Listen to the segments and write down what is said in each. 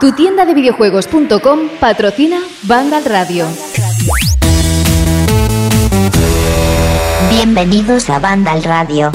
Tu tienda de videojuegos.com patrocina Vandal Radio. Bienvenidos a Vandal Radio.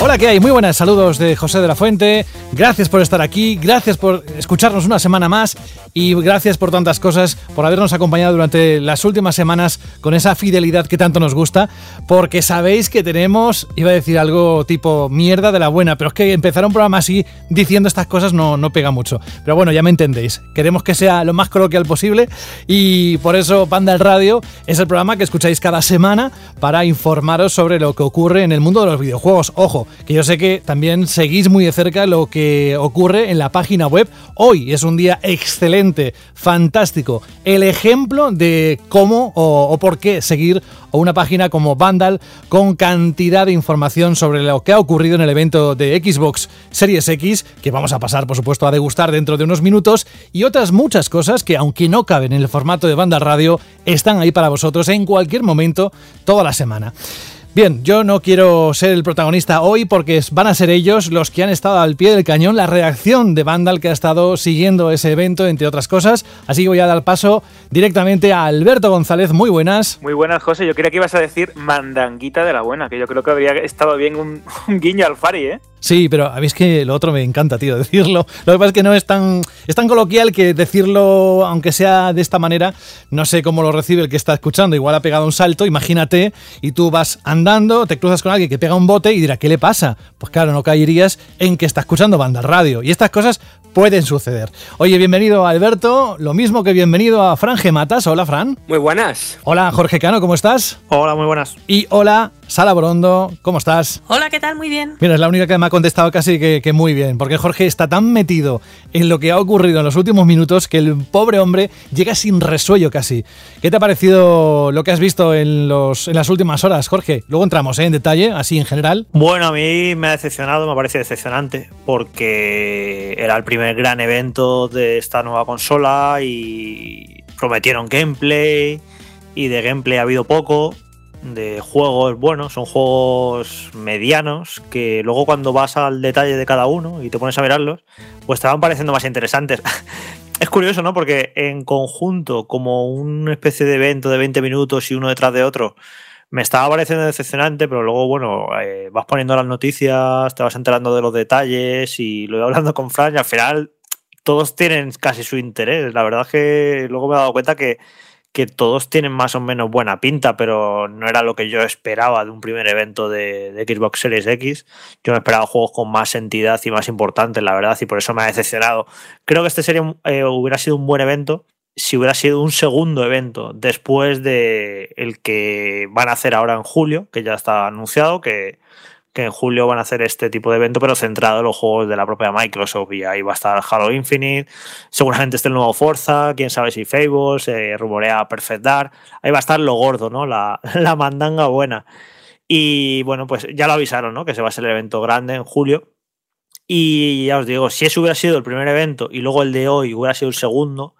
Hola, ¿qué hay? Muy buenas, saludos de José de la Fuente. Gracias por estar aquí, gracias por escucharnos una semana más y gracias por tantas cosas, por habernos acompañado durante las últimas semanas con esa fidelidad que tanto nos gusta, porque sabéis que tenemos, iba a decir algo tipo mierda de la buena, pero es que empezar un programa así diciendo estas cosas no, no pega mucho. Pero bueno, ya me entendéis, queremos que sea lo más coloquial posible y por eso Panda el Radio es el programa que escucháis cada semana para informaros sobre lo que ocurre en el mundo de los videojuegos. Ojo, que yo sé que también seguís muy de cerca lo que ocurre en la página web. Hoy es un día excelente, fantástico, el ejemplo de cómo o, por qué seguir una página como Vandal con cantidad de información sobre lo que ha ocurrido en el evento de Xbox Series X, que vamos a pasar por supuesto a degustar dentro de unos minutos, y otras muchas cosas que aunque no caben en el formato de Vandal Radio, están ahí para vosotros en cualquier momento toda la semana. Bien, yo no quiero ser el protagonista hoy porque van a ser ellos los que han estado al pie del cañón, la reacción de Vandal que ha estado siguiendo ese evento, entre otras cosas. Así que voy a dar paso directamente a Alberto González. Muy buenas. Muy buenas, José. Yo creía que ibas a decir mandanguita de la buena, que yo creo que habría estado bien un, guiño al Fari, ¿eh? Sí, pero habéis que lo otro me encanta, tío, decirlo. Lo que pasa es que no es tan, es tan coloquial que decirlo, aunque sea de esta manera, no sé cómo lo recibe el que está escuchando. Igual ha pegado un salto, imagínate, y tú vas andando, te cruzas con alguien que pega un bote y dirá, ¿qué le pasa? Pues claro, no caerías en que está escuchando banda radio. Y estas cosas pueden suceder. Oye, bienvenido a Alberto, lo mismo que bienvenido a Fran Gematas. Hola, Fran. Muy buenas. Hola, Jorge Cano, ¿cómo estás? Hola, muy buenas. Y hola, Sala Brondo, ¿cómo estás? Hola, ¿qué tal? Muy bien. Mira, es la única que me ha contestado casi que, muy bien, porque Jorge está tan metido en lo que ha ocurrido en los últimos minutos que el pobre hombre llega sin resuello casi. ¿Qué te ha parecido lo que has visto en, los, en las últimas horas, Jorge? Luego entramos ¿eh? en detalle, así en general. Bueno, a mí me ha decepcionado, me parece decepcionante, porque era el primer gran evento de esta nueva consola y prometieron gameplay y de gameplay ha habido poco de juegos buenos, son juegos medianos que luego cuando vas al detalle de cada uno y te pones a mirarlos, pues te van pareciendo más interesantes. es curioso, ¿no? Porque en conjunto, como una especie de evento de 20 minutos y uno detrás de otro, me estaba pareciendo decepcionante, pero luego, bueno, eh, vas poniendo las noticias, te vas enterando de los detalles y lo voy hablando con Fran y al final todos tienen casi su interés. La verdad es que luego me he dado cuenta que que todos tienen más o menos buena pinta, pero no era lo que yo esperaba de un primer evento de, Xbox Series X. Yo me esperaba juegos con más entidad y más importantes, la verdad, y por eso me ha decepcionado. Creo que este sería, eh, hubiera sido un buen evento si hubiera sido un segundo evento después de el que van a hacer ahora en julio, que ya está anunciado, que que en julio van a hacer este tipo de evento, pero centrado en los juegos de la propia Microsoft. Y ahí va a estar Halo Infinite, seguramente esté el nuevo Forza, quién sabe si Fable, se rumorea Perfect Dark. Ahí va a estar lo gordo, ¿no? La, la mandanga buena. Y bueno, pues ya lo avisaron, ¿no? Que se va a ser el evento grande en julio. Y ya os digo, si ese hubiera sido el primer evento y luego el de hoy hubiera sido el segundo,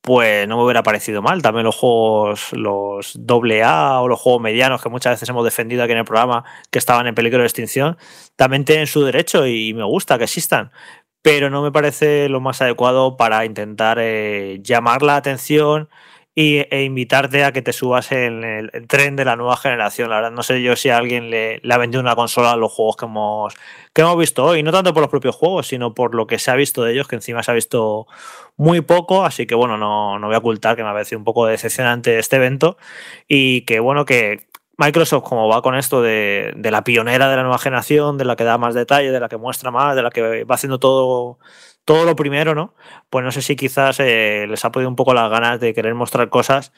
pues no me hubiera parecido mal. También los juegos, los doble A o los juegos medianos que muchas veces hemos defendido aquí en el programa que estaban en peligro de extinción, también tienen su derecho y me gusta que existan. Pero no me parece lo más adecuado para intentar eh, llamar la atención e invitarte a que te subas en el, tren de la nueva generación. La no sé yo si a alguien le, le, ha vendido una consola a los juegos que hemos, que hemos visto hoy. No tanto por los propios juegos, sino por lo que se ha visto de ellos, que encima se ha visto muy poco. Así que bueno, no, no voy a ocultar que me ha parecido un poco decepcionante este evento. Y que bueno, que Microsoft, como va con esto de, de la pionera de la nueva generación, de la que da más detalle, de la que muestra más, de la que va haciendo todo todo lo primero, ¿no? Pues no sé si quizás eh, les ha podido un poco las ganas de querer mostrar cosas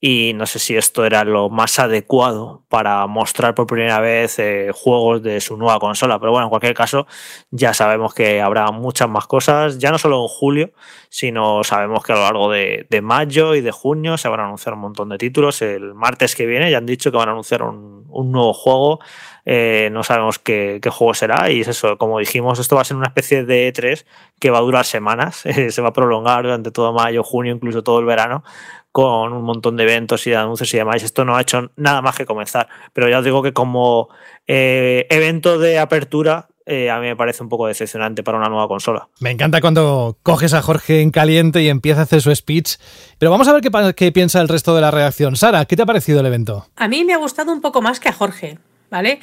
y no sé si esto era lo más adecuado para mostrar por primera vez eh, juegos de su nueva consola. Pero bueno, en cualquier caso, ya sabemos que habrá muchas más cosas, ya no solo en julio, sino sabemos que a lo largo de, mayo y de junio se van a anunciar un montón de títulos. El martes que viene ya han dicho que van a anunciar un, nuevo juego. Eh, no sabemos qué, juego será y es eso, como dijimos, esto va a ser una especie de E3 que va a durar semanas, se va a prolongar durante todo mayo, junio, incluso todo el verano con un montón de eventos y de anuncios y demás. Esto no ha hecho nada más que comenzar. Pero ya os digo que como eh, evento de apertura eh, a mí me parece un poco decepcionante para una nueva consola. Me encanta cuando coges a Jorge en caliente y empieza a hacer su speech. Pero vamos a ver qué, qué piensa el resto de la redacción. Sara, ¿qué te ha parecido el evento? A mí me ha gustado un poco más que a Jorge, ¿vale?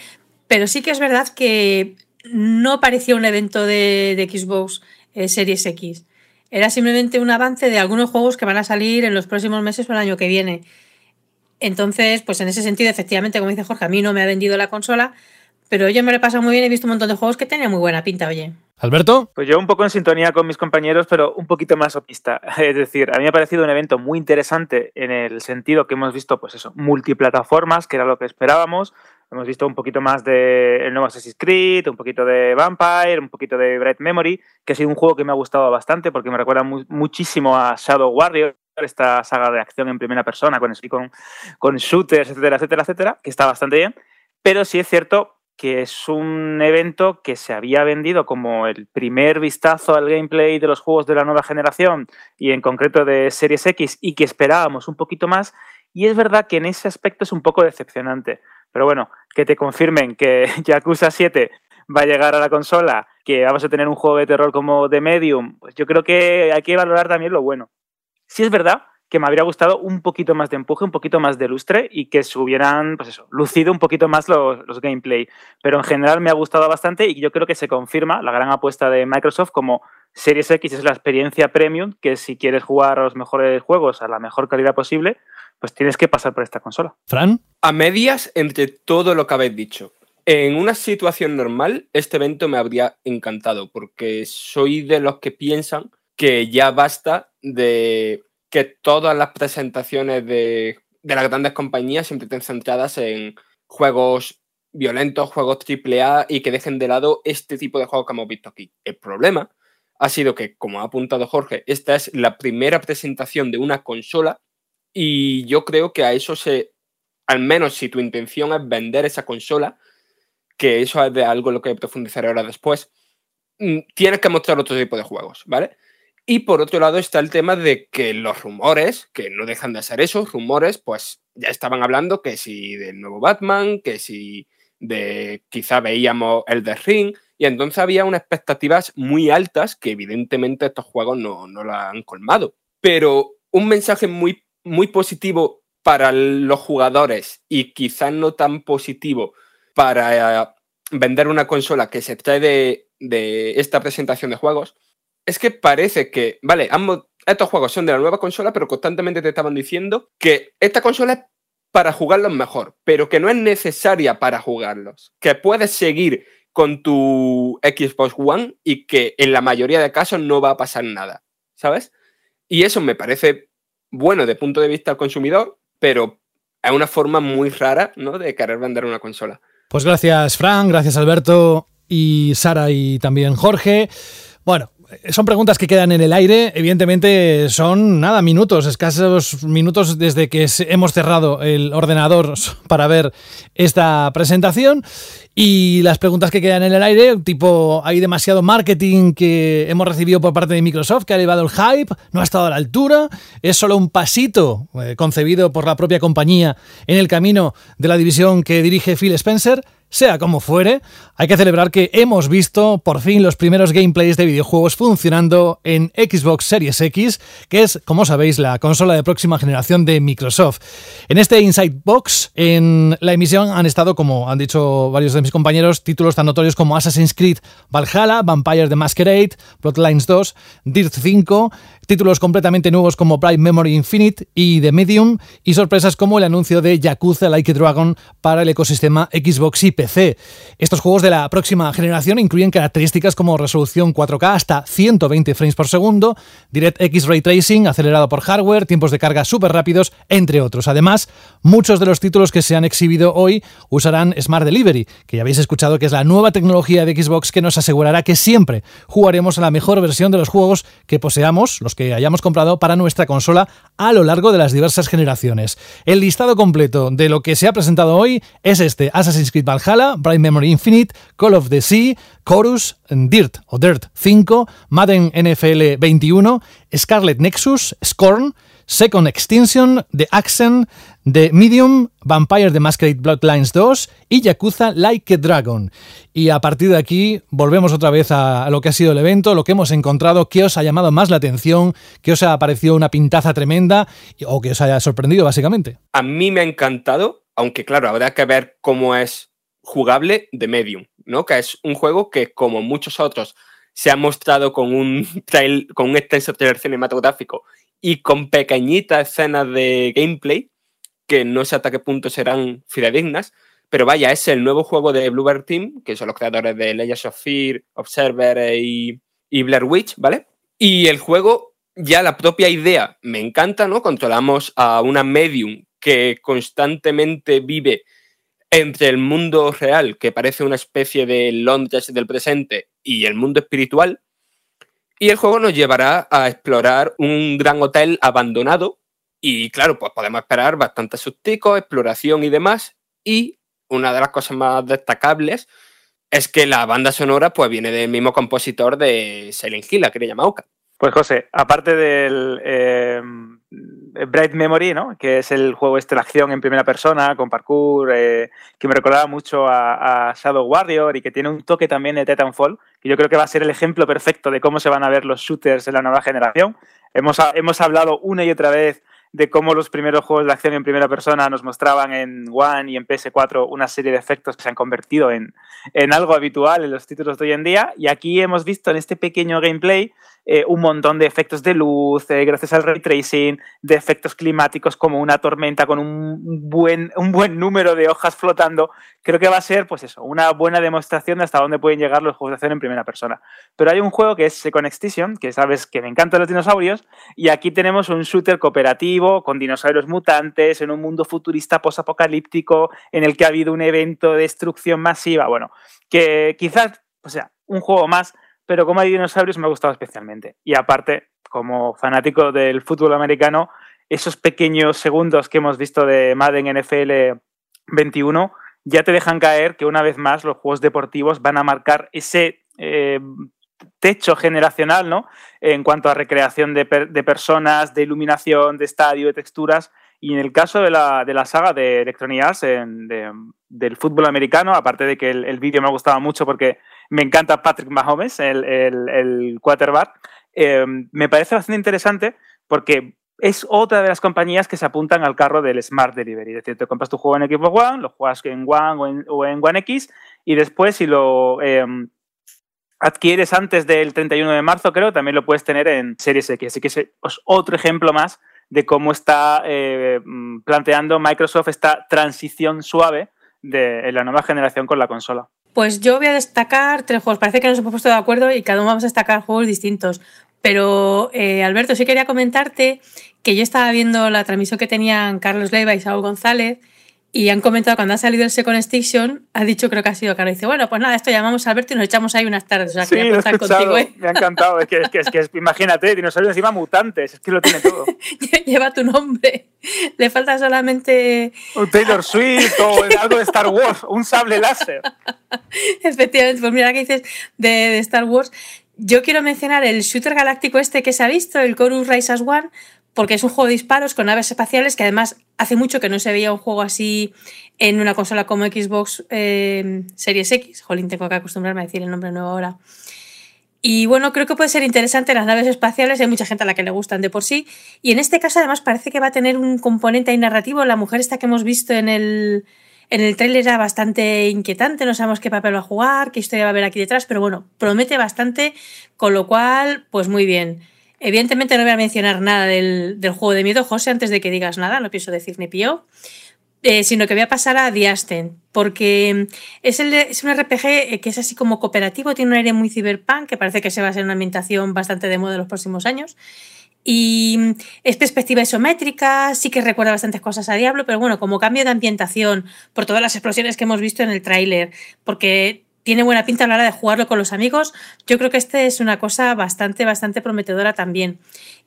Pero sí que es verdad que no parecía un evento de, Xbox eh, Series X. Era simplemente un avance de algunos juegos que van a salir en los próximos meses o el año que viene. Entonces, pues en ese sentido, efectivamente, como dice Jorge, a mí no me ha vendido la consola, pero yo me lo he pasado muy bien, he visto un montón de juegos que tenían muy buena pinta, oye. Alberto. Pues yo un poco en sintonía con mis compañeros, pero un poquito más optimista. Es decir, a mí me ha parecido un evento muy interesante en el sentido que hemos visto, pues eso, multiplataformas, que era lo que esperábamos. Hemos visto un poquito más de el nuevo Assassin's Creed, un poquito de Vampire, un poquito de Bright Memory, que ha sido un juego que me ha gustado bastante porque me recuerda muchísimo a Shadow Warrior, esta saga de acción en primera persona con, con, con shooters, etcétera, etcétera, etcétera, que está bastante bien. Pero sí es cierto que es un evento que se había vendido como el primer vistazo al gameplay de los juegos de la nueva generación y en concreto de Series X y que esperábamos un poquito más. Y es verdad que en ese aspecto es un poco decepcionante. Pero bueno, que te confirmen que Yakuza 7 va a llegar a la consola, que vamos a tener un juego de terror como The Medium, pues yo creo que hay que valorar también lo bueno. Si es verdad que me habría gustado un poquito más de empuje, un poquito más de lustre y que se hubieran, pues eso, lucido un poquito más los, los, gameplay. Pero en general me ha gustado bastante y yo creo que se confirma la gran apuesta de Microsoft como Series X es la experiencia premium, que si quieres jugar a los mejores juegos a la mejor calidad posible, pues tienes que pasar por esta consola. Fran. A medias entre todo lo que habéis dicho. En una situación normal, este evento me habría encantado, porque soy de los que piensan que ya basta de que todas las presentaciones de, las grandes compañías siempre estén centradas en juegos violentos, juegos AAA y que dejen de lado este tipo de juegos que hemos visto aquí. El problema ha sido que, como ha apuntado Jorge, esta es la primera presentación de una consola y yo creo que a eso se, al menos si tu intención es vender esa consola, que eso es de algo lo que profundizaré ahora después, mm, tienes que mostrar otro tipo de juegos, ¿vale? Y por otro lado está el tema de que los rumores, que no dejan de ser esos rumores, pues ya estaban hablando que si del nuevo Batman, que si de quizá veíamos el de Ring, y entonces había unas expectativas muy altas que evidentemente estos juegos no, no la han colmado. Pero un mensaje muy, muy positivo para los jugadores y quizás no tan positivo para eh, vender una consola que se trae de, de esta presentación de juegos es que parece que, vale, ambos, estos juegos son de la nueva consola, pero constantemente te estaban diciendo que esta consola es para jugarlos mejor, pero que no es necesaria para jugarlos, que puedes seguir con tu Xbox One y que en la mayoría de casos no va a pasar nada, ¿sabes? Y eso me parece bueno de punto de vista del consumidor, pero es una forma muy rara, ¿no? De querer vender una consola. Pues gracias, Fran, gracias, Alberto, y Sara y también Jorge. Bueno, son preguntas que quedan en el aire. Evidentemente son nada, minutos, escasos minutos desde que hemos cerrado el ordenador para ver esta presentación. Y las preguntas que quedan en el aire, tipo, hay demasiado marketing que hemos recibido por parte de Microsoft que ha elevado el hype, no ha estado a la altura, es solo un pasito eh, concebido por la propia compañía en el camino de la división que dirige Phil Spencer. Sea como fuere, hay que celebrar que hemos visto por fin los primeros gameplays de videojuegos funcionando en Xbox Series X, que es, como sabéis, la consola de próxima generación de Microsoft. En este Inside Box, en la emisión han estado, como han dicho varios de mis compañeros, títulos tan notorios como Assassin's Creed Valhalla, Vampire the Masquerade, Bloodlines 2, Dirt 5, títulos completamente nuevos como Bright Memory Infinite y The Medium, y sorpresas como el anuncio de Yakuza Like a Dragon para el ecosistema Xbox y. Estos juegos de la próxima generación incluyen características como resolución 4K hasta 120 frames por segundo, DirectX Ray Tracing acelerado por hardware, tiempos de carga súper rápidos, entre otros. Además, muchos de los títulos que se han exhibido hoy usarán Smart Delivery, que ya habéis escuchado que es la nueva tecnología de Xbox que nos asegurará que siempre jugaremos a la mejor versión de los juegos que poseamos, los que hayamos comprado para nuestra consola a lo largo de las diversas generaciones. El listado completo de lo que se ha presentado hoy es este Assassin's Creed Valhalla, Bright Memory Infinite, Call of the Sea, Chorus, Dirt o Dirt 5, Madden NFL 21, Scarlet Nexus, Scorn, Second Extinction, The Accent, The Medium, Vampire the Masquerade Bloodlines 2 y Yakuza Like a Dragon. Y a partir de aquí volvemos otra vez a lo que ha sido el evento, lo que hemos encontrado, qué os ha llamado más la atención, qué os ha parecido una pintaza tremenda o que os haya sorprendido básicamente. A mí me ha encantado, aunque claro, habrá que ver cómo es jugable The Medium, ¿no? Que es un juego que como muchos otros se ha mostrado con un trail, con un extenso trailer cinematográfico y con pequeñitas escenas de gameplay que no sé hasta qué punto serán fidedignas, pero vaya, es el nuevo juego de Bluebird Team, que son los creadores de Legends of Fear, Observer y, y Blair Witch, ¿vale? Y el juego, ya la propia idea me encanta, ¿no? Controlamos a una medium que constantemente vive entre el mundo real, que parece una especie de Londres del presente, y el mundo espiritual. Y el juego nos llevará a explorar un gran hotel abandonado. Y claro, pues podemos esperar bastante susticos, exploración y demás. Y una de las cosas más destacables es que la banda sonora pues viene del mismo compositor de Silent Hill, que le llama Oka. Pues José, aparte del eh, Bright Memory, ¿no? que es el juego este de acción en primera persona, con parkour, eh, que me recordaba mucho a, Shadow Warrior y que tiene un toque también de Titanfall, que yo creo que va a ser el ejemplo perfecto de cómo se van a ver los shooters en la nueva generación. Hemos, hemos hablado una y otra vez de cómo los primeros juegos de acción en primera persona nos mostraban en One y en PS4 una serie de efectos que se han convertido en, en algo habitual en los títulos de hoy en día. Y aquí hemos visto en este pequeño gameplay eh, un montón de efectos de luz, eh, gracias al ray tracing, de efectos climáticos como una tormenta con un buen, un buen número de hojas flotando. Creo que va a ser, pues eso, una buena demostración de hasta dónde pueden llegar los juegos de acción en primera persona. Pero hay un juego que es Second Extinction, que sabes que me encantan los dinosaurios, y aquí tenemos un shooter cooperativo con dinosaurios mutantes en un mundo futurista posapocalíptico en el que ha habido un evento de destrucción masiva. Bueno, que quizás, o sea, un juego más pero como hay dinosaurios me ha gustado especialmente. Y aparte, como fanático del fútbol americano, esos pequeños segundos que hemos visto de Madden NFL 21 ya te dejan caer que una vez más los juegos deportivos van a marcar ese eh, techo generacional, ¿no? En cuanto a recreación de, personas, de iluminación, de estadio, de texturas. Y en el caso de la, de la saga de Electronic Arts, del fútbol americano, aparte de que el, el vídeo me ha gustado mucho porque me encanta Patrick Mahomes, el, el, quarterback. Eh, me parece bastante interesante porque es otra de las compañías que se apuntan al carro del Smart Delivery. Es decir, te compras tu juego en Xbox One, lo juegas en One o en, One X y después si lo em, adquieres antes del 31 de marzo, creo, también lo puedes tener en Series X. Así que es otro ejemplo más de cómo está eh, planteando Microsoft esta transición suave de la nueva generación con la consola. Pues yo voy a destacar tres juegos. Parece que nos hemos puesto de acuerdo y cada uno vamos a destacar juegos distintos. Pero, eh, Alberto, sí quería comentarte que yo estaba viendo la transmisión que tenían Carlos Leiva y Saúl González y han comentado cuando ha salido el Second Station, ha dicho, creo que ha sido Carlos, dice, bueno, pues nada, esto llamamos a Alberto y nos echamos ahí unas tardes. O sea, sí, lo he contigo, ¿eh? Me ha encantado. Es que, es que, es que imagínate, dinosaurios encima mutantes, es que lo tiene todo. Lleva tu nombre. Le falta solamente. Un Taylor Swift o algo de Star Wars, un sable láser. Efectivamente, pues mira, que dices de, de Star Wars. Yo quiero mencionar el shooter galáctico este que se ha visto, el Chorus Rise as One, porque es un juego de disparos con naves espaciales que además hace mucho que no se veía un juego así en una consola como Xbox eh, Series X. Jolín, tengo que acostumbrarme a decir el nombre nuevo ahora. Y bueno, creo que puede ser interesante las naves espaciales, hay mucha gente a la que le gustan de por sí. Y en este caso además parece que va a tener un componente narrativo. La mujer esta que hemos visto en el, en el trailer era bastante inquietante, no sabemos qué papel va a jugar, qué historia va a haber aquí detrás, pero bueno, promete bastante, con lo cual, pues muy bien. Evidentemente no voy a mencionar nada del, juego de miedo, José, antes de que digas nada, no pienso decir ni pío. Eh, sino que voy a pasar a Diasten, porque es, el, es un RPG eh, que es así como cooperativo, tiene un aire muy cyberpunk, que parece que se va a ser una ambientación bastante de moda en los próximos años. Y es perspectiva isométrica, sí que recuerda bastantes cosas a Diablo, pero bueno, como cambio de ambientación, por todas las explosiones que hemos visto en el tráiler, porque tiene buena pinta a la hora de jugarlo con los amigos. Yo creo que este es una cosa bastante, bastante prometedora también.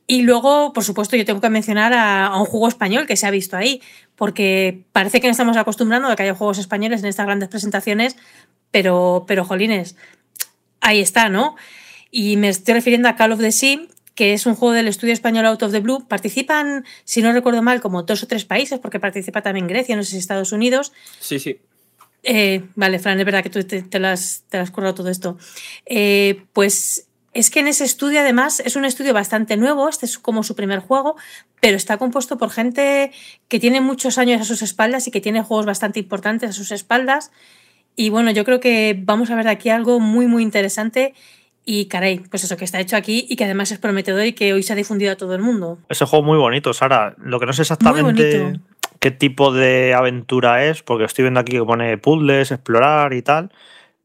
Y luego, por supuesto, yo tengo que mencionar a, un juego español que se ha visto ahí, porque parece que no estamos acostumbrando a que haya juegos españoles en estas grandes presentaciones, pero, pero jolines, ahí está, ¿no? Y me estoy refiriendo a Call of the Sea, que es un juego del estudio español Out of the Blue. Participan, si no recuerdo mal, como dos o tres países, porque participa también Grecia, no sé si Estados Unidos. Sí, sí. Eh, vale, Fran, es verdad que tú te, te lo, has, te has currado todo esto. Eh, pues es que en ese estudio, además, es un estudio bastante nuevo, este es como su primer juego, pero está compuesto por gente que tiene muchos años a sus espaldas y que tiene juegos bastante importantes a sus espaldas. Y bueno, yo creo que vamos a ver de aquí algo muy, muy interesante. Y caray, pues eso que está hecho aquí y que además es prometedor y que hoy se ha difundido a todo el mundo. Ese juego muy bonito, Sara. Lo que no sé Muy exactamente bonito. Qué tipo de aventura es, porque estoy viendo aquí que pone puzzles, explorar y tal,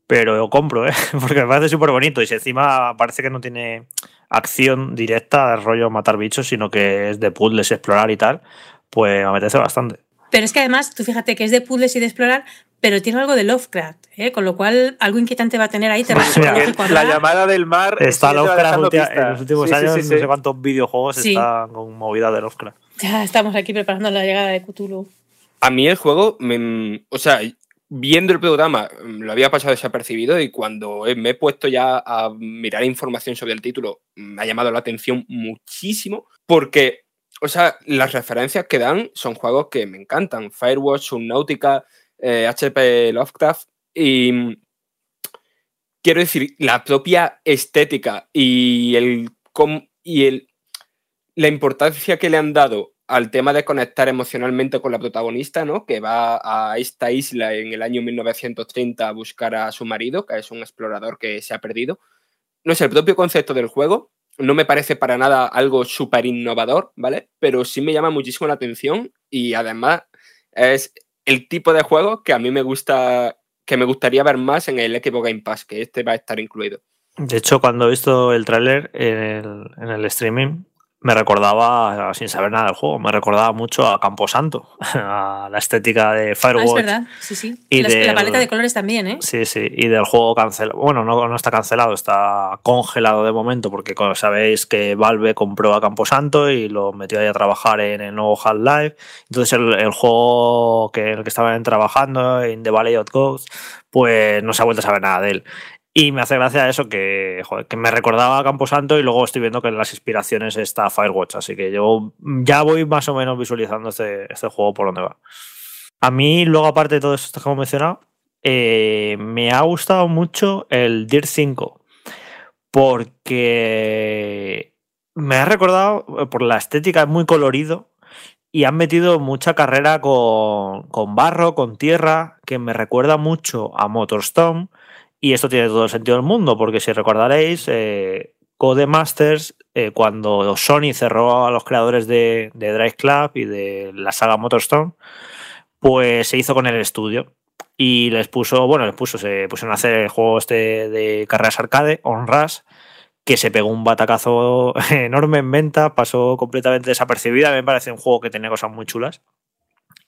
pero lo compro, ¿eh? porque me parece súper bonito y si encima parece que no tiene acción directa, de rollo matar bichos, sino que es de puzzles, explorar y tal, pues me apetece bastante. Pero es que además, tú fíjate que es de puzzles y de explorar, pero tiene algo de Lovecraft, ¿eh? con lo cual algo inquietante va a tener ahí. terror Mira, psicológico La llamada del mar. Está sí, Lovecraft en los últimos Sí, años, sí, no sí. sé cuántos videojuegos Sí. están con movida de Lovecraft. Ya estamos aquí preparando la llegada de Cthulhu. A mí el juego, me- o sea, viendo el programa, mm, lo había pasado desapercibido y cuando me he puesto ya a mirar información sobre el título, me ha llamado la atención muchísimo porque, o sea, las referencias que dan son juegos que me encantan. Firewatch, Subnautica, eh, HP Lovecraft y quiero decir, la propia estética y el la importancia que le han dado al tema de conectar emocionalmente con la protagonista, ¿no? Que va a esta isla en el año 1930 a buscar a su marido, que es un explorador que se ha perdido. No sé, el propio concepto del juego no me parece para nada algo súper innovador, ¿vale? Pero sí me llama muchísimo la atención y además es el tipo de juego que a mí me gusta, que me gustaría ver más en el Xbox Game Pass, que este va a estar incluido. De hecho, cuando he visto el tráiler en el, en el streaming, me recordaba, sin saber nada del juego, me recordaba mucho a Camposanto, a la estética de Ah, es Firewatch. verdad, sí, sí. Y del- La paleta de colores también, ¿eh? Sí, sí, y del juego cancelado. Bueno, no, no está cancelado, está congelado de momento, porque como sabéis que Valve compró a Camposanto y lo metió ahí a trabajar en el nuevo Half-Life. Entonces, el, el juego que, en el que estaban trabajando, en The Valley of Ghosts, pues no se ha vuelto a saber nada de él. Y me hace gracia eso que, que me recordaba a Camposanto y luego estoy viendo que las inspiraciones está Firewatch. Así que yo ya voy más o menos visualizando este, este juego por donde va. A mí, luego, aparte de todo esto que hemos mencionado, eh, me ha gustado mucho el Dirt 5 porque me ha recordado eh, por la estética, es muy colorido y han metido mucha carrera con, con barro, con tierra, que me recuerda mucho a Motorstorm y esto tiene todo el sentido del mundo porque si recordaréis, eh, Codemasters, eh, cuando Sony cerró a los creadores de, de Drive Club y de la saga Motorstorm, pues se hizo con el estudio y les puso, bueno, les puso, se pusieron a hacer el juego este de carreras arcade, On Rush, que se pegó un batacazo enorme en venta, pasó completamente desapercibida, a mí me parece un juego que tenía cosas muy chulas.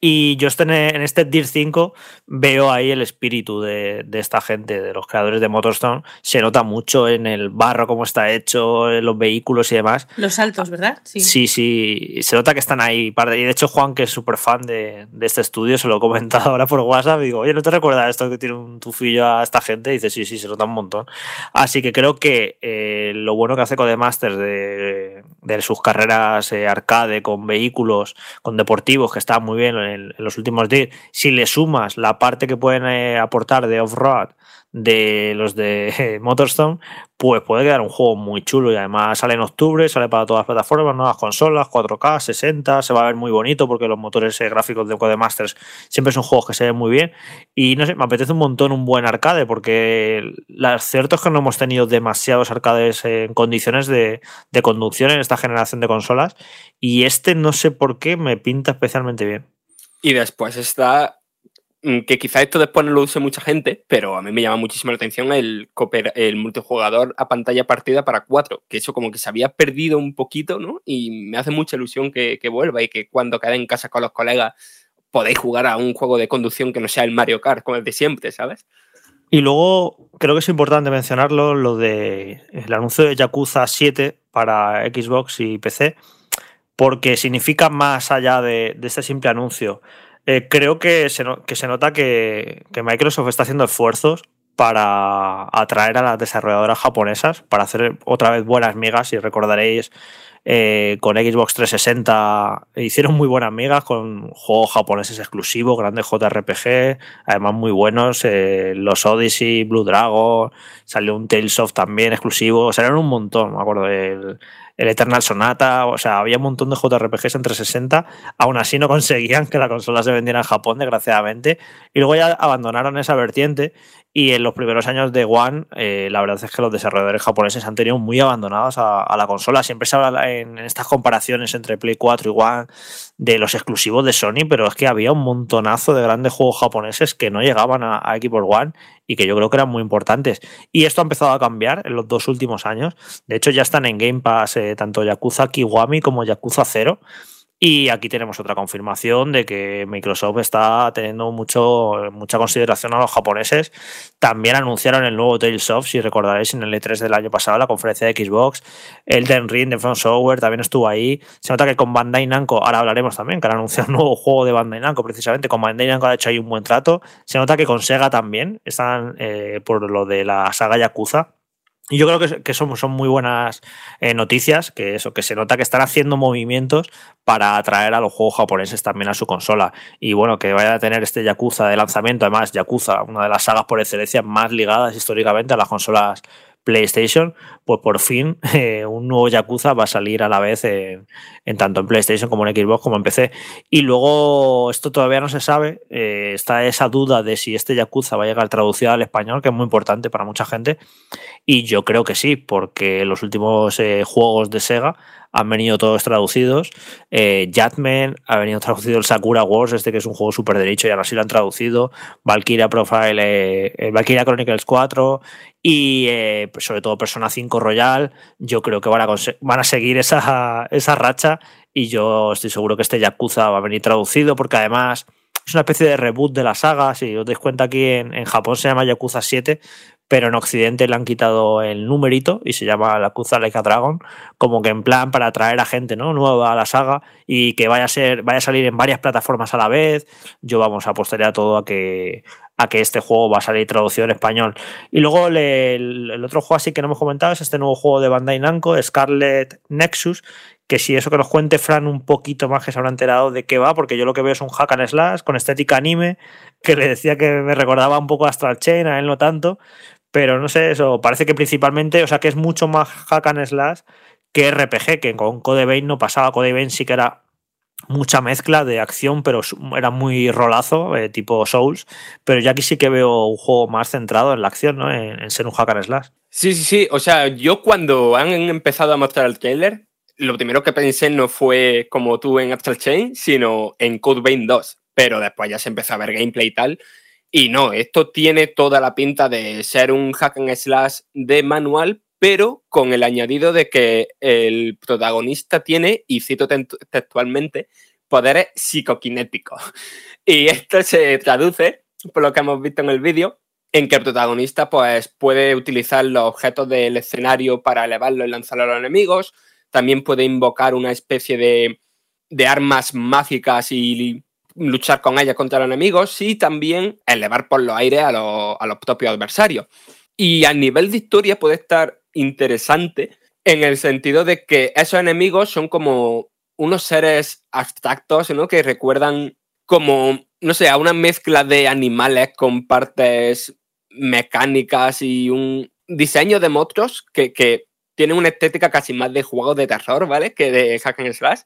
Y yo este- en este Dirt 5 veo ahí el espíritu de, de esta gente, de los creadores de Motorstone. Se nota mucho en el barro, cómo está hecho, en los vehículos y demás. Los saltos, ¿verdad? Sí. Sí, sí, se nota que están ahí. Y de hecho, Juan, que es súper fan de, de este estudio, se lo he comentado ahora por WhatsApp. Y digo, oye, ¿no te recuerdas esto que tiene un tufillo a esta gente? Y dice, sí, sí, se nota un montón. Así que creo que eh, lo bueno que hace Codemasters de, de sus carreras eh, arcade con vehículos, con deportivos, que están muy bien en, los últimos días, si le sumas la parte que pueden eh, aportar de off-road de los de eh, Motorstone, pues puede quedar un juego muy chulo y además sale en octubre, sale para todas las plataformas, nuevas consolas, 4K, 60, se va a ver muy bonito porque los motores eh, gráficos de Codemasters siempre son juegos que se ven muy bien y no sé, me apetece un montón un buen arcade porque lo cierto es que no hemos tenido demasiados arcades en condiciones de conducción en esta generación de consolas y este no sé por qué me pinta especialmente bien. Y después está mm, que quizá esto después no lo use mucha gente, pero a mí me llama muchísimo la atención el, cooper- el multijugador a pantalla partida para cuatro, que eso como que se había perdido un poquito, ¿no? Y me hace mucha ilusión que, que vuelva y que cuando quede en casa con los colegas podéis jugar a un juego de conducción que no sea el Mario Kart, como el de siempre, ¿sabes? Y luego creo que es importante mencionarlo lo de el anuncio de Yakuza 7 para Xbox y PC, porque significa más allá de, este simple anuncio. Eh, creo que se, que se nota que, que Microsoft está haciendo esfuerzos para atraer a las desarrolladoras japonesas, para hacer otra vez buenas migas, si recordaréis eh, con Xbox 360 hicieron muy buenas migas con juegos japoneses exclusivos, grandes JRPG, además muy buenos, eh, los Odyssey, Blue Dragon, salió un Tales of también exclusivo, salieron un montón, me acuerdo, el, el Eternal Sonata, o sea, había un montón de JRPGs en 360, aún así no conseguían que la consola se vendiera en Japón, desgraciadamente, y luego ya abandonaron esa vertiente y en los primeros años de One, eh, la verdad es que los desarrolladores japoneses han tenido muy abandonados a, la consola. Siempre se habla en, estas comparaciones entre Play 4 y One de los exclusivos de Sony, pero es que había un montonazo de grandes juegos japoneses que no llegaban a, a Xbox One y que yo creo que eran muy importantes. Y esto ha empezado a cambiar en los dos últimos años. De hecho, ya están en Game Pass eh, tanto Yakuza Kiwami como Yakuza Zero. Y aquí tenemos otra confirmación de que Microsoft está teniendo mucho, mucha consideración a los japoneses. También anunciaron el nuevo Tales of, si recordaréis, en el E3 del año pasado, la conferencia de Xbox. Elden Ring de From Software también estuvo ahí. Se nota que con Bandai Namco, ahora hablaremos también, que han anunciado un nuevo juego de Bandai Namco, precisamente con Bandai Namco ha hecho ahí un buen trato. Se nota que con Sega también están eh, por lo de la saga Yakuza y yo creo que, que son, son, muy buenas eh, noticias, que eso, que se nota que están haciendo movimientos para atraer a los juegos japoneses también a su consola. Y bueno, que vaya a tener este Yakuza de lanzamiento, además Yakuza, una de las sagas por excelencia más ligadas históricamente a las consolas PlayStation, pues por fin eh, un nuevo Yakuza va a salir a la vez en, tanto en PlayStation como en Xbox como en PC. Y luego, esto todavía no se sabe, eh, está esa duda de si este Yakuza va a llegar traducido al español, que es muy importante para mucha gente. Y yo creo que sí, porque los últimos eh, juegos de Sega han venido todos traducidos. Eh, ha venido traducido el Sakura Wars, este que es un juego súper derecho y ahora sí lo han traducido. Valkyria Profile, eh, Valkyria Chronicles 4 y eh, pues sobre todo Persona 5 Royal. Yo creo que van a, seguir esa, esa racha y yo estoy seguro que este Yakuza va a venir traducido porque además es una especie de reboot de la saga. Si os dais cuenta, aquí en, en Japón se llama Yakuza 7, pero en Occidente le han quitado el numerito y se llama la Yakuza Like a Dragon, como que en plan para atraer a gente ¿no? nueva a la saga y que vaya a ser, vaya a salir en varias plataformas a la vez. Yo vamos a apostaría todo a que a que este juego va a salir traducido en español. Y luego el, el, otro juego así que no hemos comentado es este nuevo juego de Bandai Namco, Scarlet Nexus, que si eso que nos cuente Fran un poquito más que se habrá enterado de qué va, porque yo lo que veo es un hack and slash con estética anime, que le decía que me recordaba un poco a Astral Chain, a él no tanto, pero no sé, eso parece que principalmente, o sea, que es mucho más hack and slash que RPG, que con Code Vein no pasaba. Code Vein sí que era mucha mezcla de acción, pero era muy rolazo, eh, tipo Souls. Pero ya aquí sí que veo un juego más centrado en la acción, ¿no? En, ser un hack and slash. Sí, sí, sí. O sea, yo cuando han empezado a mostrar el trailer, lo primero que pensé no fue como tú en Astral Chain, sino en Code Vein 2. Pero después ya se empezó a ver gameplay y tal. Y no, esto tiene toda la pinta de ser un hack and slash de manual, pero con el añadido de que el protagonista tiene, y cito textualmente, poderes psicoquinéticos. Y esto se traduce, por lo que hemos visto en el vídeo, en que el protagonista pues, puede utilizar los objetos del escenario para elevarlo y lanzarlo a los enemigos. También puede invocar una especie de, de armas mágicas y luchar con ella contra los enemigos y también elevar por los aires a los, a los propios adversarios. Y a nivel de historia puede estar interesante en el sentido de que esos enemigos son como unos seres abstractos, ¿no? Que recuerdan como, no sé, a una mezcla de animales con partes mecánicas y un diseño de monstruos que, que tienen una estética casi más de juego de terror, ¿vale? Que de hack and slash.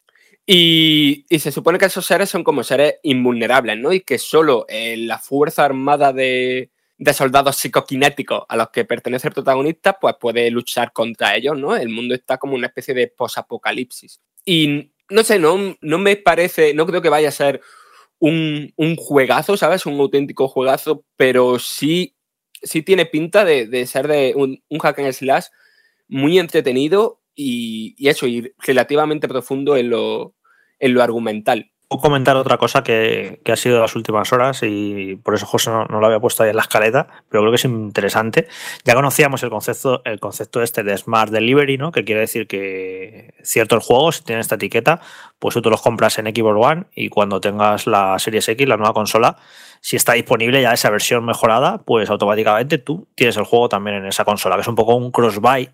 Y, se supone que esos seres son como seres invulnerables, ¿no? Y que solo eh, la fuerza armada de, soldados psicoquinéticos a los que pertenece el protagonista, pues puede luchar contra ellos, ¿no? El mundo está como una especie de posapocalipsis. Y no sé, no, no me parece, no creo que vaya a ser un, juegazo, ¿sabes? Un auténtico juegazo, pero sí, sí tiene pinta de, ser de un, un hack and slash muy entretenido y, y, eso, y relativamente profundo en lo, en lo argumental. comentar otra cosa que, que, ha sido las últimas horas y por eso José no, no, lo había puesto ahí en la escaleta, pero creo que es interesante. Ya conocíamos el concepto, el concepto este de Smart Delivery, ¿no? que quiere decir que ciertos juegos, si tienen esta etiqueta, pues tú los compras en Xbox One y cuando tengas la Series X, la nueva consola, si está disponible ya esa versión mejorada, pues automáticamente tú tienes el juego también en esa consola, que es un poco un cross-buy,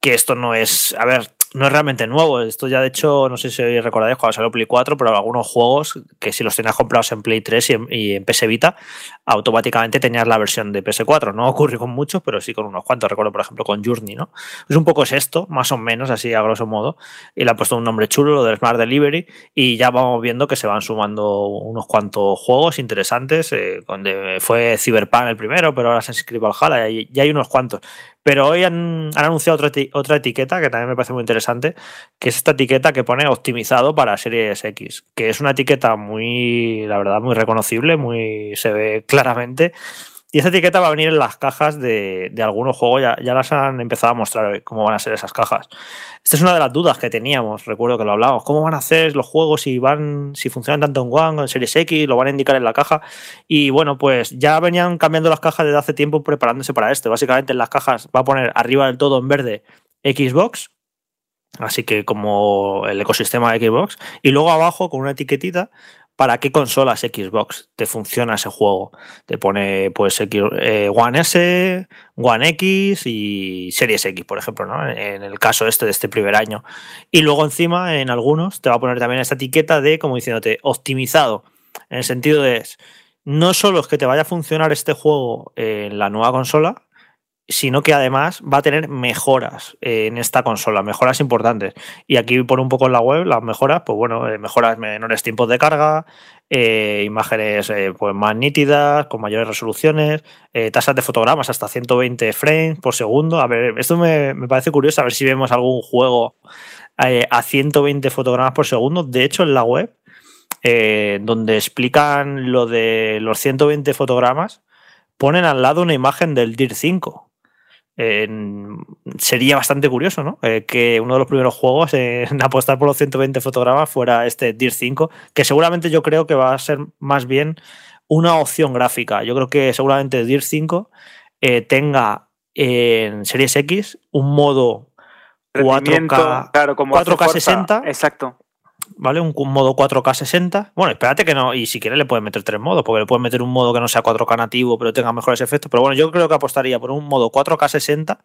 que esto no es, a ver, no es realmente nuevo. Esto ya, de hecho, no sé si recordáis cuando salió Play 4, pero algunos juegos que si los tenías comprados en Play 3 y en, PS Vita, automáticamente tenías la versión de PS4. No ocurrió con muchos, pero sí con unos cuantos. Recuerdo, por ejemplo, con Journey, ¿no? Es un poco es esto, más o menos, así a grosso modo. Y le han puesto un nombre chulo, lo del Smart Delivery, y ya vamos viendo que se van sumando unos cuantos juegos interesantes. Eh, donde fue Cyberpunk el primero, pero ahora se inscribe al Valhalla y ya hay unos cuantos. Pero hoy han, anunciado otra, otra, etiqueta que también me parece muy interesante, que es esta etiqueta que pone optimizado para Series X, que es una etiqueta muy, la verdad, muy reconocible, muy se ve claramente. Y esa etiqueta va a venir en las cajas de, de algunos juegos, ya, ya, las han empezado a mostrar cómo van a ser esas cajas. Esta es una de las dudas que teníamos, recuerdo que lo hablábamos, cómo van a hacer los juegos, si van, si funcionan tanto en One o en Series X, lo van a indicar en la caja. Y bueno, pues ya venían cambiando las cajas desde hace tiempo preparándose para esto. Básicamente en las cajas va a poner arriba del todo en verde Xbox, así que como el ecosistema de Xbox, y luego abajo con una etiquetita para qué consolas Xbox te funciona ese juego. Te pone pues X, eh, One S, One X y Series X, por ejemplo, ¿no? en el caso este de este primer año. Y luego encima, en algunos, te va a poner también esta etiqueta de, como diciéndote, optimizado. En el sentido de, no solo es que te vaya a funcionar este juego en la nueva consola, sino que además va a tener mejoras en esta consola, mejoras importantes. Y aquí por un poco en la web, las mejoras, pues bueno, eh, mejoras menores tiempos de carga, eh, imágenes eh, pues más nítidas, con mayores resoluciones, eh, tasas de fotogramas hasta 120 frames por segundo. A ver, esto me, me parece curioso, a ver si vemos algún juego eh, a 120 fotogramas por segundo. De hecho, en la web, donde explican lo de los 120 fotogramas, ponen al lado una imagen del DIR 5 eh, sería bastante curioso, ¿no? Eh, que uno de los primeros juegos en apostar por los 120 fotogramas fuera este DIR 5, que seguramente yo creo que va a ser más bien una opción gráfica. Yo creo que seguramente DIR 5 eh, tenga en Series X un modo 4K, claro, como 4K 60. Exacto. ¿Vale? Un, un, modo 4K 60. Bueno, espérate que no, y si quieres le puedes meter tres modos, porque le puedes meter un modo que no sea 4K nativo, pero tenga mejores efectos. Pero bueno, yo creo que apostaría por un modo 4K 60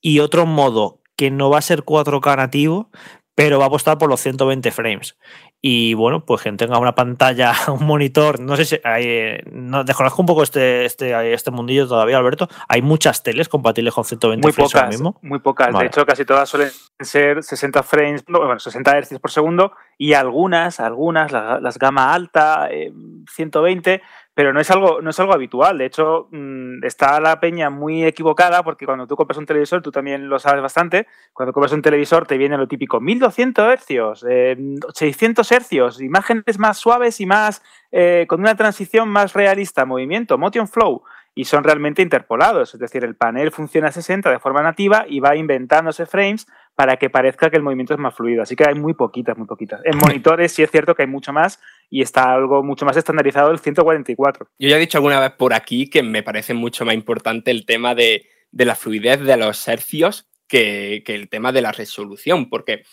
y otro modo que no va a ser 4K nativo, pero va a apostar por los 120 frames. Y bueno, pues quien tenga una pantalla, un monitor, no sé si hay, no, desconozco un poco este, este, este mundillo todavía, Alberto. Hay muchas teles compatibles con 120 muy frames pocas, ahora mismo. Muy pocas, vale. de hecho casi todas suelen ser 60 frames, bueno, 60 Hz por segundo y algunas, algunas, las, las gama alta, eh, 120, pero no es algo, no es algo habitual. De hecho, mmm, está la peña muy equivocada porque cuando tú compras un televisor, tú también lo sabes bastante, cuando compras un televisor te viene lo típico 1200 hercios, eh, 600 hercios, imágenes más suaves y más eh, con una transición más realista, movimiento, motion flow y son realmente interpolados, es decir, el panel funciona a 60 de forma nativa y va inventándose frames para que parezca que el movimiento es más fluido. Así que hay muy poquitas, muy poquitas. En monitores sí es cierto que hay mucho más y está algo mucho más estandarizado el 144. Yo ya he dicho alguna vez por aquí que me parece mucho más importante el tema de, de la fluidez de los hercios que, que el tema de la resolución, porque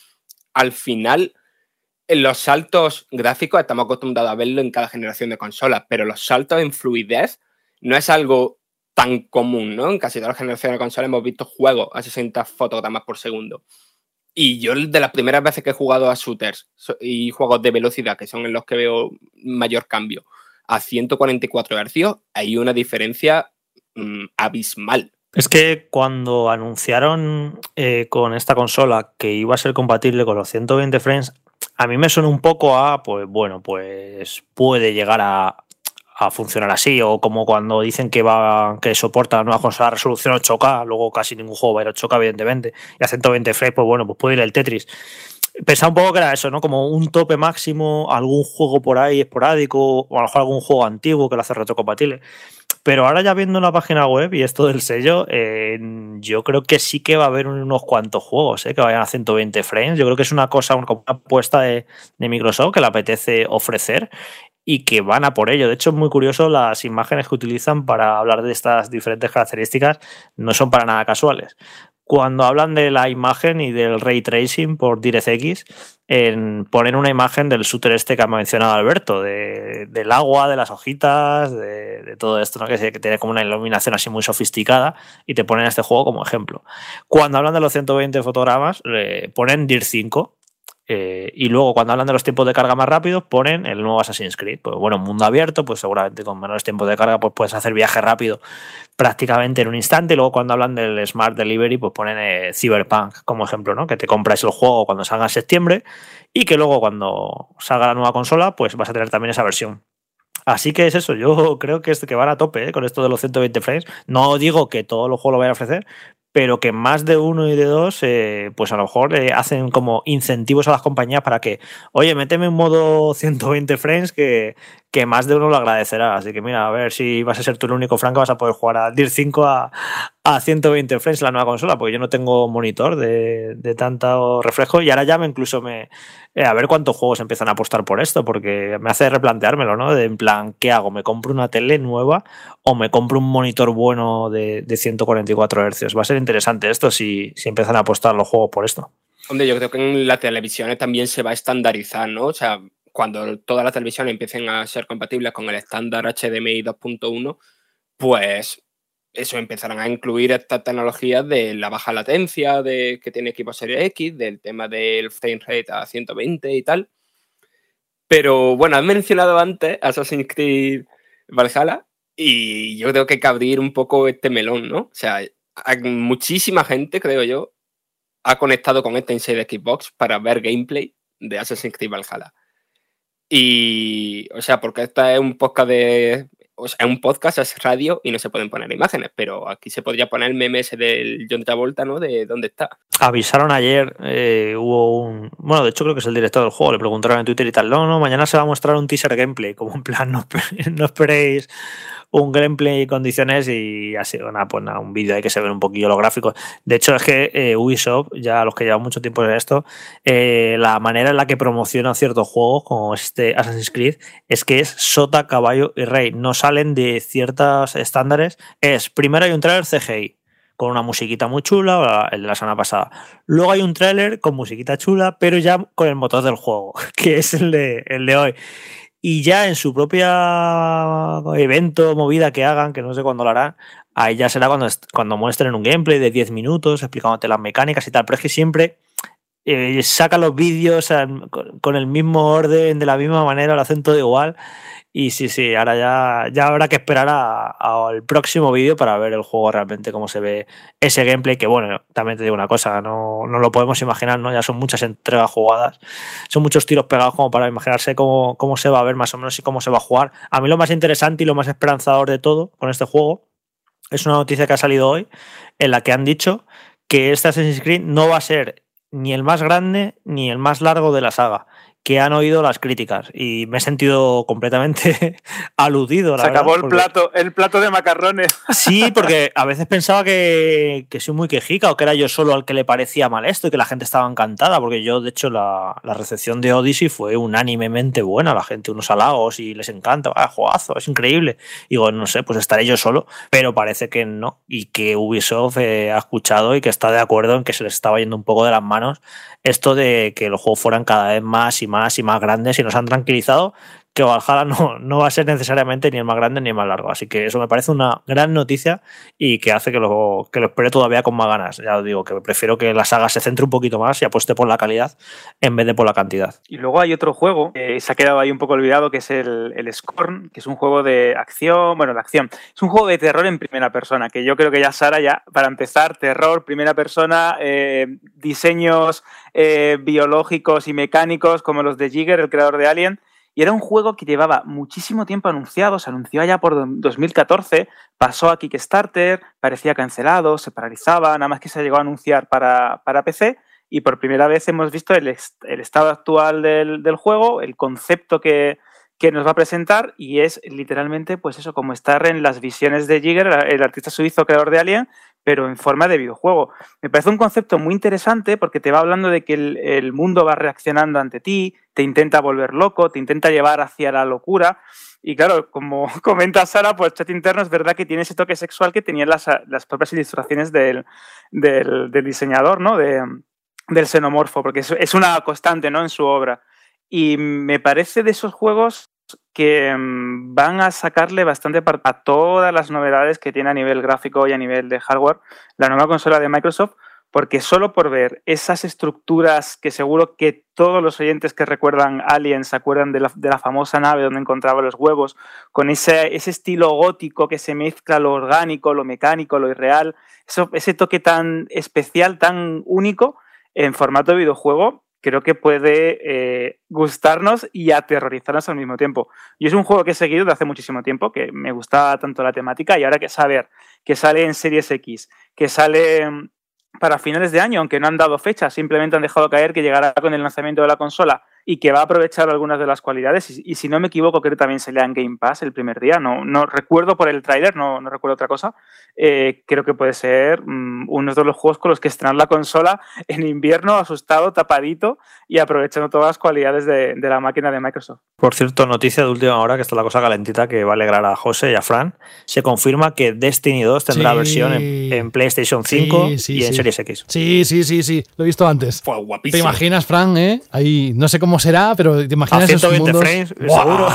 al final los saltos gráficos estamos acostumbrados a verlo en cada generación de consolas, pero los saltos en fluidez no es algo tan común, ¿no? En casi todas las generaciones de consolas hemos visto juegos a 60 fotogramas por segundo. Y yo de las primeras veces que he jugado a shooters y juegos de velocidad, que son en los que veo mayor cambio, a 144 Hz, hay una diferencia mmm, abismal. Es que cuando anunciaron eh, con esta consola que iba a ser compatible con los 120 frames, a mí me suena un poco a, pues bueno, pues puede llegar a, a funcionar así, o como cuando dicen que va que soporta la nueva consola resolución 8K, luego casi ningún juego va a ir a 8K, evidentemente, y a 120 frames, pues bueno, pues puede ir el Tetris. Pensaba un poco que era eso, ¿no? Como un tope máximo, algún juego por ahí esporádico, o a lo mejor algún juego antiguo que lo hace retrocompatible. Pero ahora ya viendo la página web y esto del sello, yo creo que sí que va a haber unos cuantos juegos eh, que vayan a 120 frames. Yo creo que es una cosa, una apuesta de, de Microsoft que le apetece ofrecer y que van a por ello. De hecho, es muy curioso las imágenes que utilizan para hablar de estas diferentes características, no son para nada casuales cuando hablan de la imagen y del ray tracing por DirectX, en, ponen una imagen del shooter este que ha mencionado Alberto, del agua, de las hojitas, de, todo esto, ¿no? que, que, tiene como una iluminación así muy sofisticada y te ponen este juego como ejemplo. Cuando hablan de los 120 fotogramas, le ponen DIR 5 eh, y luego, cuando hablan de los tiempos de carga más rápidos, ponen el nuevo Assassin's Creed. Pues bueno, mundo abierto, pues seguramente con menores tiempos de carga, pues puedes hacer viaje rápido prácticamente en un instante. Y luego, cuando hablan del Smart Delivery, pues ponen eh, Cyberpunk como ejemplo, ¿no? Que te compras el juego cuando salga en septiembre y que luego, cuando salga la nueva consola, pues vas a tener también esa versión. Así que es eso, yo creo que, es que van a tope ¿eh? con esto de los 120 frames. No digo que todos los juegos lo vayan a ofrecer, pero que más de uno y de dos, eh, pues a lo mejor eh, hacen como incentivos a las compañías para que, oye, méteme un modo 120 frames que, que más de uno lo agradecerá. Así que mira, a ver si vas a ser tú el único Frank que vas a poder jugar a DIR 5 a, a 120 frames la nueva consola, porque yo no tengo monitor de, de tanto reflejo y ahora ya me incluso me... Eh, a ver cuántos juegos empiezan a apostar por esto, porque me hace replanteármelo, ¿no? De en plan, ¿qué hago? ¿Me compro una tele nueva o me compro un monitor bueno de, de 144 Hz? Va a ser interesante esto si, si empiezan a apostar los juegos por esto. Hombre, yo creo que en las televisiones también se va a estandarizar, ¿no? O sea, cuando todas las televisiones empiecen a ser compatibles con el estándar HDMI 2.1, pues eso empezarán a incluir estas tecnologías de la baja latencia de, que tiene equipo Serie X, del tema del frame rate a 120 y tal. Pero bueno, has mencionado antes Assassin's Creed Valhalla y yo creo que hay que abrir un poco este melón, ¿no? O sea, muchísima gente, creo yo, ha conectado con este Inside Xbox para ver gameplay de Assassin's Creed Valhalla. Y, o sea, porque esta es un podcast de. O sea, un podcast, es radio y no se pueden poner imágenes, pero aquí se podría poner el meme ese del John Travolta, ¿no? De dónde está. Avisaron ayer, eh, hubo un. Bueno, de hecho, creo que es el director del juego, le preguntaron en Twitter y tal. No, no, mañana se va a mostrar un teaser gameplay, como en plan, no, no esperéis un gameplay y condiciones y así, una, pues nada, un vídeo ahí que se ven un poquillo los gráficos. De hecho, es que eh, Ubisoft, ya los que llevan mucho tiempo en esto, eh, la manera en la que promocionan ciertos juegos, como este Assassin's Creed, es que es sota, caballo y rey. No salen de ciertos estándares. Es, primero hay un trailer CGI, con una musiquita muy chula, el de la semana pasada. Luego hay un tráiler con musiquita chula, pero ya con el motor del juego, que es el de, el de hoy y ya en su propia evento, movida que hagan, que no sé cuándo lo harán, ahí ya será cuando, cuando muestren un gameplay de 10 minutos explicándote las mecánicas y tal, pero es que siempre eh, saca los vídeos con el mismo orden, de la misma manera, lo hacen todo igual y sí, sí, ahora ya, ya habrá que esperar al próximo vídeo para ver el juego realmente, cómo se ve ese gameplay, que bueno, también te digo una cosa, no, no lo podemos imaginar, ¿no? Ya son muchas entregas jugadas, son muchos tiros pegados como para imaginarse cómo, cómo se va a ver más o menos y cómo se va a jugar. A mí lo más interesante y lo más esperanzador de todo con este juego es una noticia que ha salido hoy en la que han dicho que este Assassin's Creed no va a ser ni el más grande ni el más largo de la saga que han oído las críticas y me he sentido completamente aludido. Se acabó el, plato, el plato de macarrones. Sí, porque a veces pensaba que, que, soy muy quejica o que era yo solo al que le parecía mal esto y que la gente estaba encantada, porque yo, de hecho, la, la recepción de Odyssey fue unánimemente buena, la gente unos halagos y les encanta, ah, es increíble. Y digo, no sé, pues estaré yo solo, pero parece que no y que Ubisoft eh, ha escuchado y que está de acuerdo en que se les estaba yendo un poco de las manos esto de que los juegos fueran cada vez más y más y más grandes y nos han tranquilizado que Valhalla no, no va a ser necesariamente ni el más grande ni el más largo. Así que eso me parece una gran noticia y que hace que lo, que lo espere todavía con más ganas. Ya os digo, que prefiero que la saga se centre un poquito más y apueste por la calidad en vez de por la cantidad. Y luego hay otro juego que se ha quedado ahí un poco olvidado, que es el, el Scorn, que es un juego de acción, bueno, de acción. Es un juego de terror en primera persona, que yo creo que ya Sara, ya para empezar, terror, primera persona, eh, diseños eh, biológicos y mecánicos como los de Jigger, el creador de Alien y era un juego que llevaba muchísimo tiempo anunciado, se anunció allá por 2014, pasó a Kickstarter, parecía cancelado, se paralizaba, nada más que se llegó a anunciar para, para PC y por primera vez hemos visto el, el estado actual del, del, juego, el concepto que, que nos va a presentar y es literalmente, pues eso, como estar en las visiones de Jigger, el artista suizo creador de Alien, pero en forma de videojuego. Me parece un concepto muy interesante porque te va hablando de que el, mundo va reaccionando ante ti, te intenta volver loco, te intenta llevar hacia la locura. Y claro, como comenta Sara, pues chat interno es verdad que tiene ese toque sexual que tenían las, propias ilustraciones del, del, diseñador, ¿no? De, del xenomorfo, porque es, es, una constante ¿no? en su obra. Y me parece de esos juegos que mm, van a sacarle bastante a todas las novedades que tiene a nivel gráfico y a nivel de hardware la nueva consola de Microsoft, porque solo por ver esas estructuras que seguro que todos los oyentes que recuerdan Alien se acuerdan de la, famosa nave donde encontraba los huevos, con ese, ese, estilo gótico que se mezcla lo orgánico, lo mecánico, lo irreal, ese toque tan especial, tan único en formato de videojuego, creo que puede eh, gustarnos y aterrorizarnos al mismo tiempo. Y es un juego que he seguido desde hace muchísimo tiempo, que me gustaba tanto la temática y ahora que saber que sale en Series X, que sale mm, para finales de año, aunque no han dado fecha, simplemente han dejado caer que llegará con el lanzamiento de la consola y que va a aprovechar algunas de las cualidades. Y, si no me equivoco, creo que también salía en Game Pass el primer día. No, no recuerdo por el tráiler, no, no, recuerdo otra cosa. Eh, creo que puede ser mm, uno de los juegos con los que estrenar la consola en invierno, asustado, tapadito y aprovechando todas las cualidades de, de, la máquina de Microsoft. Por cierto, noticia de última hora, que está la cosa calentita que va a alegrar a José y a Fran. Se confirma que Destiny 2 tendrá versión en, PlayStation 5 y en Series X. Sí, sí, sí, sí. Lo he visto antes. Fue guapísimo. ¿Te imaginas, Fran? Eh? Ahí, no sé cómo será, pero te imaginas. A 120 frames, seguro.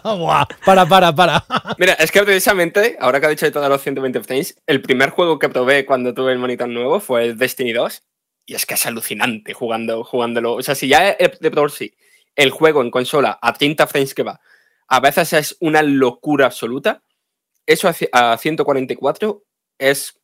para, para, para. Mira, es que precisamente, ahora que ha dicho de todos los 120 frames, el primer juego que probé cuando tuve el monitor nuevo fue Destiny 2. Y es que es alucinante jugando, jugándolo. O sea, si ya de por sí el juego en consola a 30 frames que va, a veces es una locura absoluta. Eso a 144 es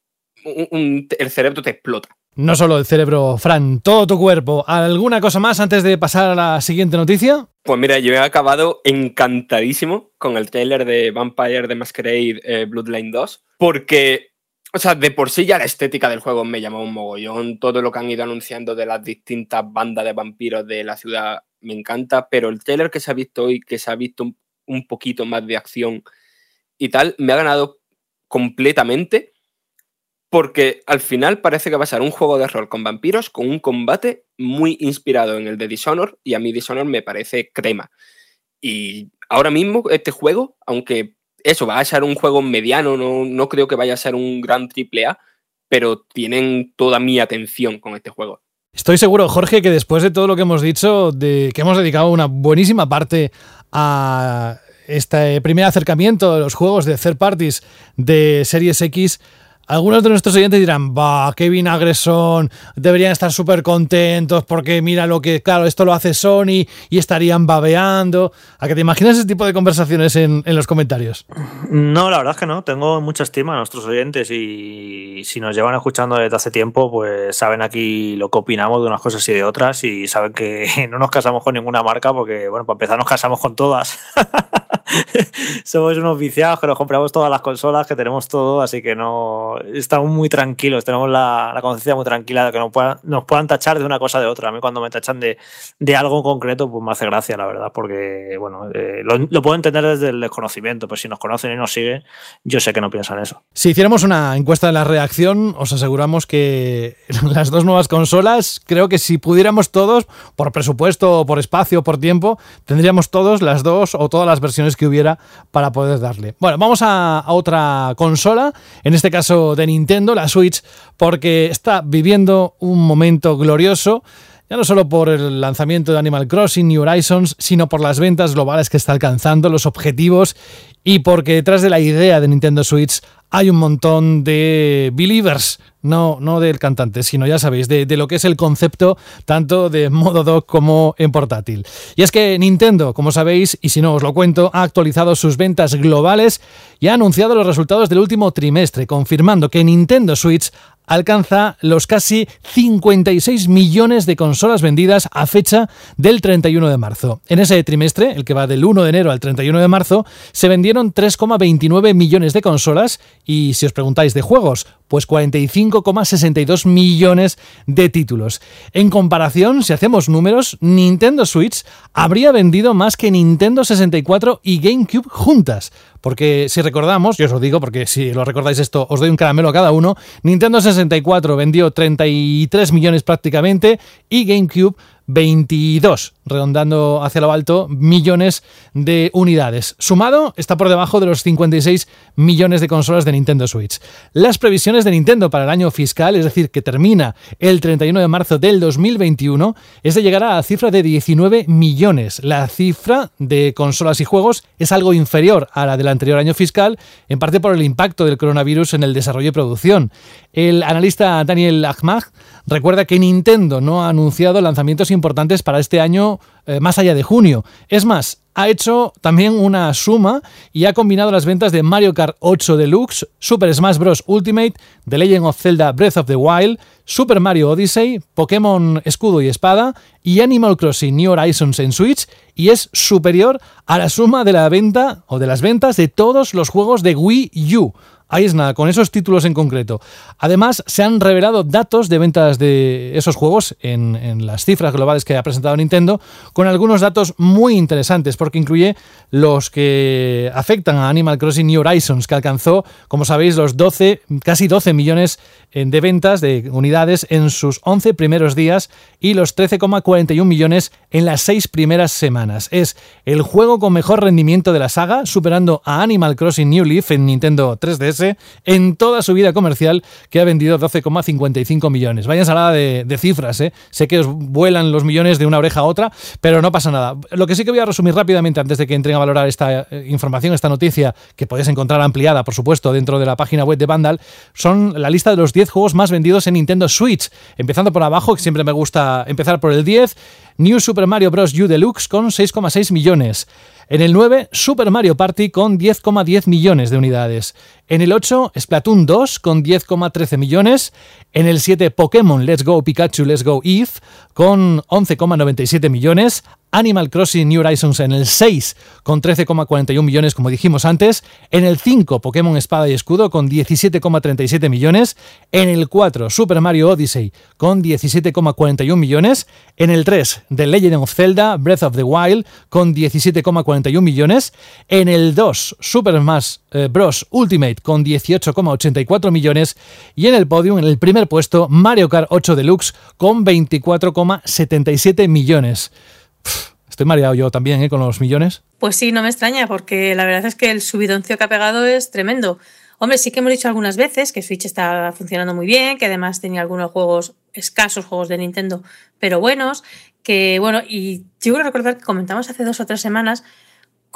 el cerebro te explota. No solo el cerebro, Fran, todo tu cuerpo. ¿Alguna cosa más antes de pasar a la siguiente noticia? Pues mira, yo he acabado encantadísimo con el trailer de Vampire de Masquerade eh, Bloodline 2, porque, o sea, de por sí ya la estética del juego me llamó un mogollón, todo lo que han ido anunciando de las distintas bandas de vampiros de la ciudad me encanta, pero el trailer que se ha visto hoy, que se ha visto un poquito más de acción y tal, me ha ganado completamente porque al final parece que va a ser un juego de rol con vampiros con un combate muy inspirado en el de Dishonor y a mí Dishonor me parece crema. Y ahora mismo este juego, aunque eso va a ser un juego mediano, no, no creo que vaya a ser un gran triple A, pero tienen toda mi atención con este juego. Estoy seguro, Jorge, que después de todo lo que hemos dicho, de que hemos dedicado una buenísima parte a este primer acercamiento de los juegos de third parties de Series X, algunos de nuestros oyentes dirán, va, qué vinagres son, deberían estar súper contentos porque mira lo que, claro, esto lo hace Sony y estarían babeando. ¿A que te imaginas ese tipo de conversaciones en, los comentarios? No, la verdad es que no. Tengo mucha estima a nuestros oyentes y si nos llevan escuchando desde hace tiempo, pues saben aquí lo que opinamos de unas cosas y de otras y saben que no nos casamos con ninguna marca porque, bueno, para empezar nos casamos con todas. Somos unos viciados que nos compramos todas las consolas, que tenemos todo, así que no estamos muy tranquilos, tenemos la, conciencia muy tranquila de que nos puedan, nos puedan tachar de una cosa de otra. A mí cuando me tachan de, de algo concreto, pues me hace gracia, la verdad, porque, bueno, eh, lo, puedo entender desde el desconocimiento, pero si nos conocen y nos siguen, yo sé que no piensan eso. Si hiciéramos una encuesta de la reacción, os aseguramos que las dos nuevas consolas, creo que si pudiéramos todos, por presupuesto, por espacio, por tiempo, tendríamos todos las dos o todas las versiones que hubiera para poder darle. Bueno, vamos a otra consola, en este caso de Nintendo, la Switch, porque está viviendo un momento glorioso ya no solo por el lanzamiento de Animal Crossing New Horizons, sino por las ventas globales que está alcanzando, los objetivos y porque detrás de la idea de Nintendo Switch hay un montón de believers, no, no del cantante, sino ya sabéis, de, lo que es el concepto tanto de modo dock como en portátil. Y es que Nintendo, como sabéis, y si no os lo cuento, ha actualizado sus ventas globales y ha anunciado los resultados del último trimestre, confirmando que Nintendo Switch alcanza los casi 56 millones de consolas vendidas a fecha del 31 de marzo. En ese trimestre, el que va del 1 de enero al 31 de marzo, se vendieron 3,29 millones de consolas y si os preguntáis de juegos, Pues 45,62 millones de títulos. En comparación, si hacemos números, Nintendo Switch habría vendido más que Nintendo 64 y GameCube juntas. Porque si recordamos, yo os lo digo porque si lo recordáis esto, os doy un caramelo a cada uno, Nintendo 64 vendió 33 millones prácticamente y GameCube 22, redondando hacia lo alto, millones de unidades. Sumado, está por debajo de los 56 millones de consolas de Nintendo Switch. Las previsiones de Nintendo para el año fiscal, es decir, que termina el 31 de marzo del 2021, es de llegar a la cifra de 19 millones. La cifra de consolas y juegos es algo inferior a la del anterior año fiscal, en parte por el impacto del coronavirus en el desarrollo y producción. El analista Daniel Ahmad recuerda que Nintendo no ha anunciado lanzamientos importantes para este año eh, más allá de junio. Es más, ha hecho también una suma y ha combinado las ventas de Mario Kart 8 Deluxe, Super Smash Bros. Ultimate, The Legend of Zelda Breath of the Wild, Super Mario Odyssey, Pokémon Escudo y Espada y Animal Crossing New Horizons en Switch y es superior a la suma de la venta o de las ventas de todos los juegos de Wii U. Ahí es nada, con esos títulos en concreto. Además, se han revelado datos de ventas de esos juegos en, las cifras globales que ha presentado Nintendo, con algunos datos muy interesantes, porque incluye los que afectan a Animal Crossing New Horizons, que alcanzó, como sabéis, los 12, casi 12 millones eh, de ventas de unidades en sus 11 primeros días y los 13,41 millones en las 6 primeras semanas. Es el juego con mejor rendimiento de la saga, superando a Animal Crossing New Leaf en Nintendo 3DS en toda su vida comercial, que ha vendido 12,55 millones. Vaya ensalada de, de cifras, ¿eh? Sé que os vuelan los millones de una oreja a otra, pero no pasa nada. Lo que sí que voy a resumir rápidamente antes de que entren a valorar esta eh, información, esta noticia, que podéis encontrar ampliada, por supuesto, dentro de la página web de Vandal, son la lista de los 10 juegos más vendidos en Nintendo Switch. Empezando por abajo, que siempre me gusta empezar por el 10, New Super Mario Bros. U Deluxe con 6,6 millones. En el 9, Super Mario Party con 10,10 millones de unidades. En el 8, Splatoon 2 con 10,13 millones. En el 7, Pokémon Let's Go Pikachu Let's Go Eve con 11,97 millones. Animal Crossing New Horizons en el 6 con 13,41 millones, como dijimos antes. En el 5, Pokémon Espada y Escudo con 17,37 millones. En el 4, Super Mario Odyssey con 17,41 millones. En el 3, The Legend of Zelda Breath of the Wild con 17,41 millones. En el 2, Super Smash eh, Bros. Ultimate con 18,84 millones. Y en el podium, en el primer puesto, Mario Kart 8 Deluxe con 24,77 millones. Estoy mareado yo también ¿eh? con los millones. Pues sí, no me extraña, porque la verdad es que el subidoncio que ha pegado es tremendo. Hombre, sí que hemos dicho algunas veces que Switch está funcionando muy bien, que además tenía algunos juegos, escasos juegos de Nintendo, pero buenos, que bueno, y yo quiero recordar que comentamos hace dos o tres semanas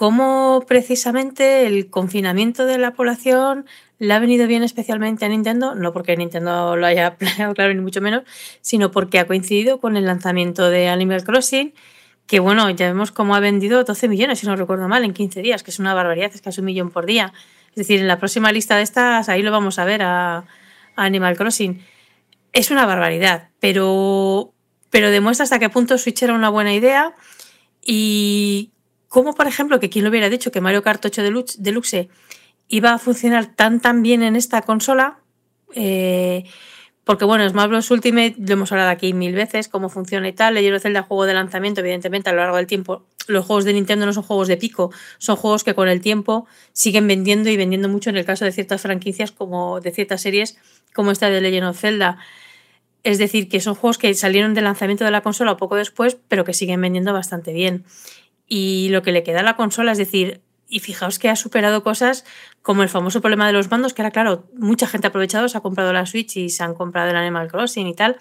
cómo precisamente el confinamiento de la población le ha venido bien especialmente a Nintendo, no porque Nintendo lo haya planeado, claro, ni mucho menos, sino porque ha coincidido con el lanzamiento de Animal Crossing que bueno, ya vemos cómo ha vendido 12 millones, si no recuerdo mal, en 15 días, que es una barbaridad, es casi un millón por día. Es decir, en la próxima lista de estas, ahí lo vamos a ver a, Animal Crossing. Es una barbaridad, pero, pero demuestra hasta qué punto Switch era una buena idea y cómo, por ejemplo, que quien lo hubiera dicho que Mario Kart 8 Deluxe, iba a funcionar tan tan bien en esta consola. Eh, porque bueno, Smash Bros. Ultimate lo hemos hablado aquí mil veces, cómo funciona y tal. Legend of Zelda, juego de lanzamiento, evidentemente a lo largo del tiempo. Los juegos de Nintendo no son juegos de pico, son juegos que con el tiempo siguen vendiendo y vendiendo mucho en el caso de ciertas franquicias, como de ciertas series, como esta de Legend of Zelda. Es decir, que son juegos que salieron del lanzamiento de la consola poco después, pero que siguen vendiendo bastante bien. Y lo que le queda a la consola, es decir, y fijaos que ha superado cosas como el famoso problema de los mandos, que era claro, mucha gente ha aprovechado, se ha comprado la Switch y se han comprado el Animal Crossing y tal.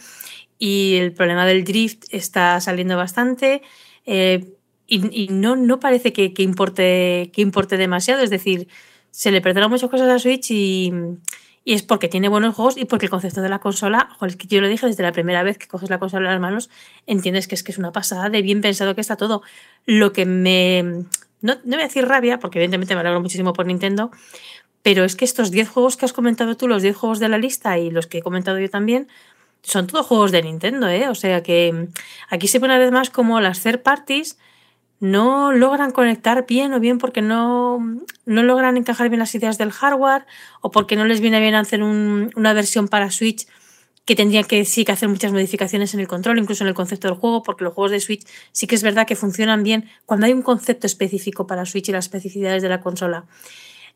Y el problema del drift está saliendo bastante. Eh, y, no, no parece que, importe, que importe demasiado. Es decir, se le perdonan muchas cosas a la Switch y, y, es porque tiene buenos juegos y porque el concepto de la consola, joder, que yo lo dije desde la primera vez que coges la consola en las manos, entiendes que es que es una pasada de bien pensado que está todo. Lo que me no, no voy a decir rabia, porque evidentemente me alegro muchísimo por Nintendo, pero es que estos 10 juegos que has comentado tú, los 10 juegos de la lista y los que he comentado yo también, son todos juegos de Nintendo, ¿eh? O sea que aquí se ve una vez más como las third parties no logran conectar bien o bien porque no, no logran encajar bien las ideas del hardware o porque no les viene bien hacer un- una versión para Switch que tendrían que sí que hacer muchas modificaciones en el control, incluso en el concepto del juego, porque los juegos de Switch sí que es verdad que funcionan bien cuando hay un concepto específico para Switch y las especificidades de la consola.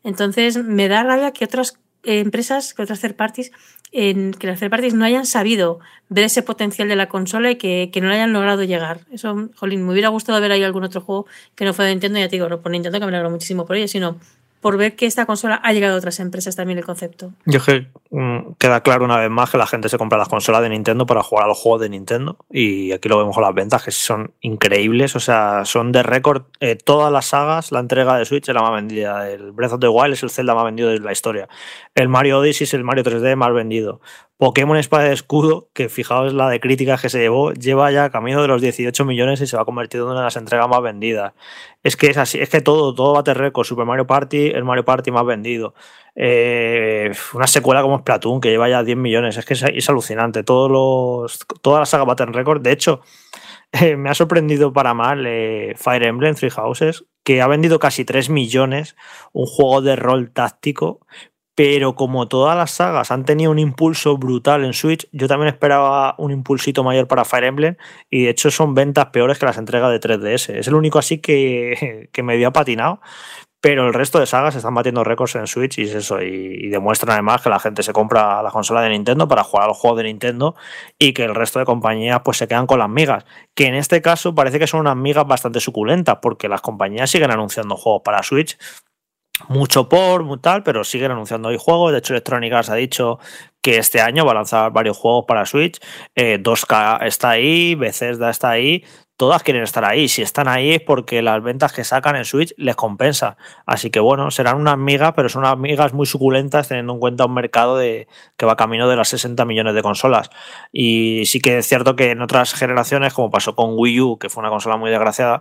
Entonces me da rabia que otras eh, empresas, que otras third parties, que las third parties no hayan sabido ver ese potencial de la consola y que, que no le hayan logrado llegar. Eso, jolín, me hubiera gustado ver ahí algún otro juego que no fue de Nintendo, ya te digo, no por Nintendo, que me alegro muchísimo por ello, sino por ver que esta consola ha llegado a otras empresas también el concepto. Yo que mm, queda claro una vez más que la gente se compra las consolas de Nintendo para jugar a los juegos de Nintendo. Y aquí lo vemos con las ventas, que son increíbles. O sea, son de récord. eh, todas las sagas, la entrega de Switch es la más vendida. El Breath of the Wild es el Zelda más vendido de la historia. El Mario Odyssey es el Mario 3D más vendido. Pokémon Espada y Escudo, que fijaos la de críticas que se llevó, lleva ya camino de los 18 millones y se va a convertir en una de las entregas más vendidas. Es que es así, es que todo, todo bate récord. Super Mario Party, el Mario Party más vendido. Eh, una secuela como Splatoon, que lleva ya 10 millones. Es que es, alucinante. Todos los, toda la saga bate récord. De hecho, eh, me ha sorprendido para mal eh, Fire Emblem Three Houses, que ha vendido casi 3 millones. Un juego de rol táctico. Pero como todas las sagas han tenido un impulso brutal en Switch, yo también esperaba un impulsito mayor para Fire Emblem y de hecho son ventas peores que las entregas de 3DS. Es el único así que, que medio ha patinado, pero el resto de sagas están batiendo récords en Switch y es eso. Y, demuestran además que la gente se compra la consola de Nintendo para jugar a los juegos de Nintendo y que el resto de compañías pues se quedan con las migas. Que en este caso parece que son unas migas bastante suculentas porque las compañías siguen anunciando juegos para Switch mucho por, muy tal, pero siguen anunciando hoy juegos. De hecho, Electronic Arts ha dicho que este año va a lanzar varios juegos para Switch. Eh, 2K está ahí, Bethesda está ahí. Todas quieren estar ahí. Si están ahí es porque las ventas que sacan en Switch les compensa. Así que bueno, serán unas migas, pero son unas migas muy suculentas teniendo en cuenta un mercado de, que va camino de las 60 millones de consolas. Y sí que es cierto que en otras generaciones, como pasó con Wii U, que fue una consola muy desgraciada,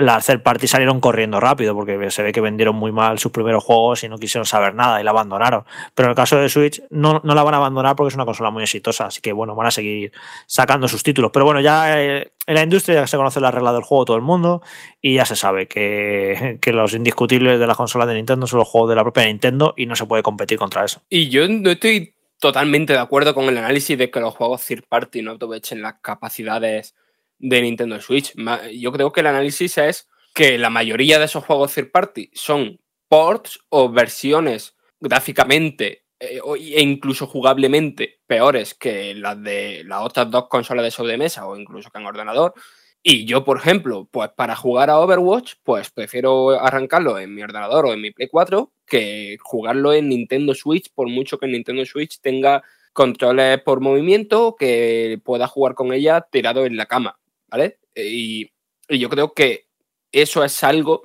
las third party salieron corriendo rápido porque se ve que vendieron muy mal sus primeros juegos y no quisieron saber nada y la abandonaron. Pero en el caso de Switch no, no la van a abandonar porque es una consola muy exitosa, así que bueno, van a seguir sacando sus títulos. Pero bueno, ya eh, en la industria ya se conoce la regla del juego todo el mundo y ya se sabe que, que los indiscutibles de las consolas de Nintendo son los juegos de la propia Nintendo y no se puede competir contra eso. Y yo no estoy totalmente de acuerdo con el análisis de que los juegos third party no aprovechen las capacidades de Nintendo Switch. Yo creo que el análisis es que la mayoría de esos juegos third party son ports o versiones gráficamente eh, e incluso jugablemente peores que las de las otras dos consolas de sobremesa o incluso que en ordenador. Y yo, por ejemplo, pues para jugar a Overwatch, pues prefiero arrancarlo en mi ordenador o en mi Play 4 que jugarlo en Nintendo Switch, por mucho que Nintendo Switch tenga controles por movimiento, que pueda jugar con ella tirado en la cama, ¿vale? Y, yo creo que eso es algo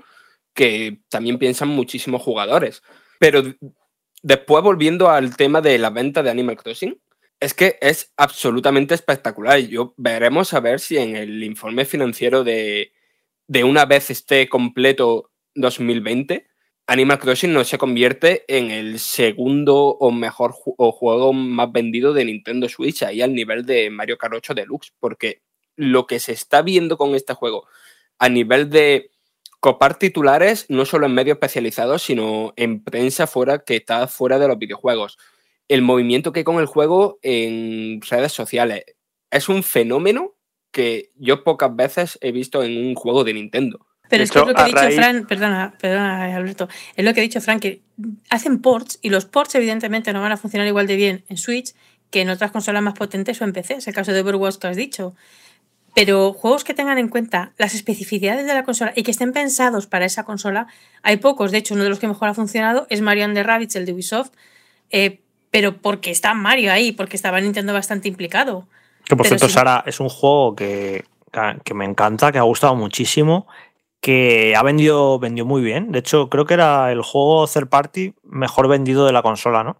que también piensan muchísimos jugadores. Pero después, volviendo al tema de la venta de Animal Crossing, es que es absolutamente espectacular. Yo veremos a ver si en el informe financiero de, de una vez esté completo 2020, Animal Crossing no se convierte en el segundo o mejor o juego más vendido de Nintendo Switch, ahí al nivel de Mario Kart 8 Deluxe, porque lo que se está viendo con este juego a nivel de copar titulares, no solo en medios especializados, sino en prensa fuera que está fuera de los videojuegos. El movimiento que hay con el juego en redes sociales es un fenómeno que yo pocas veces he visto en un juego de Nintendo. Pero De es que es lo que ha dicho raíz- Fran, perdona, perdona, Alberto, es lo que ha dicho Fran, que hacen ports y los ports evidentemente no van a funcionar igual de bien en Switch que en otras consolas más potentes o en PC, es el caso de Overwatch que has dicho. Pero juegos que tengan en cuenta las especificidades de la consola y que estén pensados para esa consola, hay pocos. De hecho, uno de los que mejor ha funcionado es Mario and the Rabbids, el de Ubisoft, eh, pero porque está Mario ahí, porque estaba Nintendo bastante implicado. Que por Pero cierto. Sara, es un juego que, que me encanta, que ha gustado muchísimo, que ha vendido, vendió muy bien. De hecho, creo que era el juego third party mejor vendido de la consola, ¿no?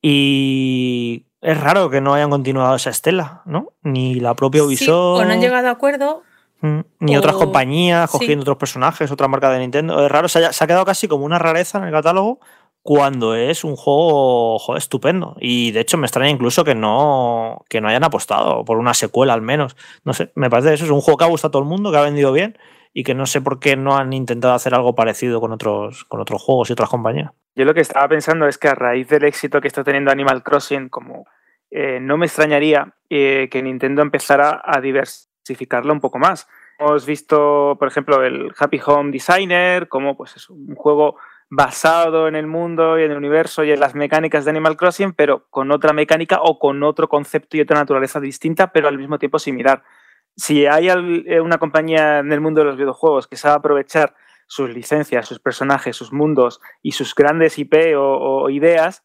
Y es raro que no hayan continuado esa estela, ¿no? Ni la propia Sí, Ubisoft. o no han llegado a acuerdo, Mm, Ni O- otras compañías sí. cogiendo otros personajes, otra marca de Nintendo. Es raro, se ha, se ha quedado casi como una rareza en el catálogo cuando es un juego joder, estupendo. Y de hecho me extraña incluso que no, que no hayan apostado por una secuela al menos. No sé, me parece que eso es un juego que ha gustado a todo el mundo, que ha vendido bien y que no sé por qué no han intentado hacer algo parecido con otros, con otros juegos y otras compañías. Yo lo que estaba pensando es que a raíz del éxito que está teniendo Animal Crossing, como eh, no me extrañaría eh, que Nintendo empezara a diversificarlo un poco más. Hemos visto, por ejemplo, el Happy Home Designer, como pues es un juego basado en el mundo y en el universo y en las mecánicas de Animal Crossing, pero con otra mecánica o con otro concepto y otra naturaleza distinta, pero al mismo tiempo similar. Si hay eh, una compañía en el mundo de los videojuegos que sabe aprovechar sus licencias, sus personajes, sus mundos y sus grandes IP o, ideas,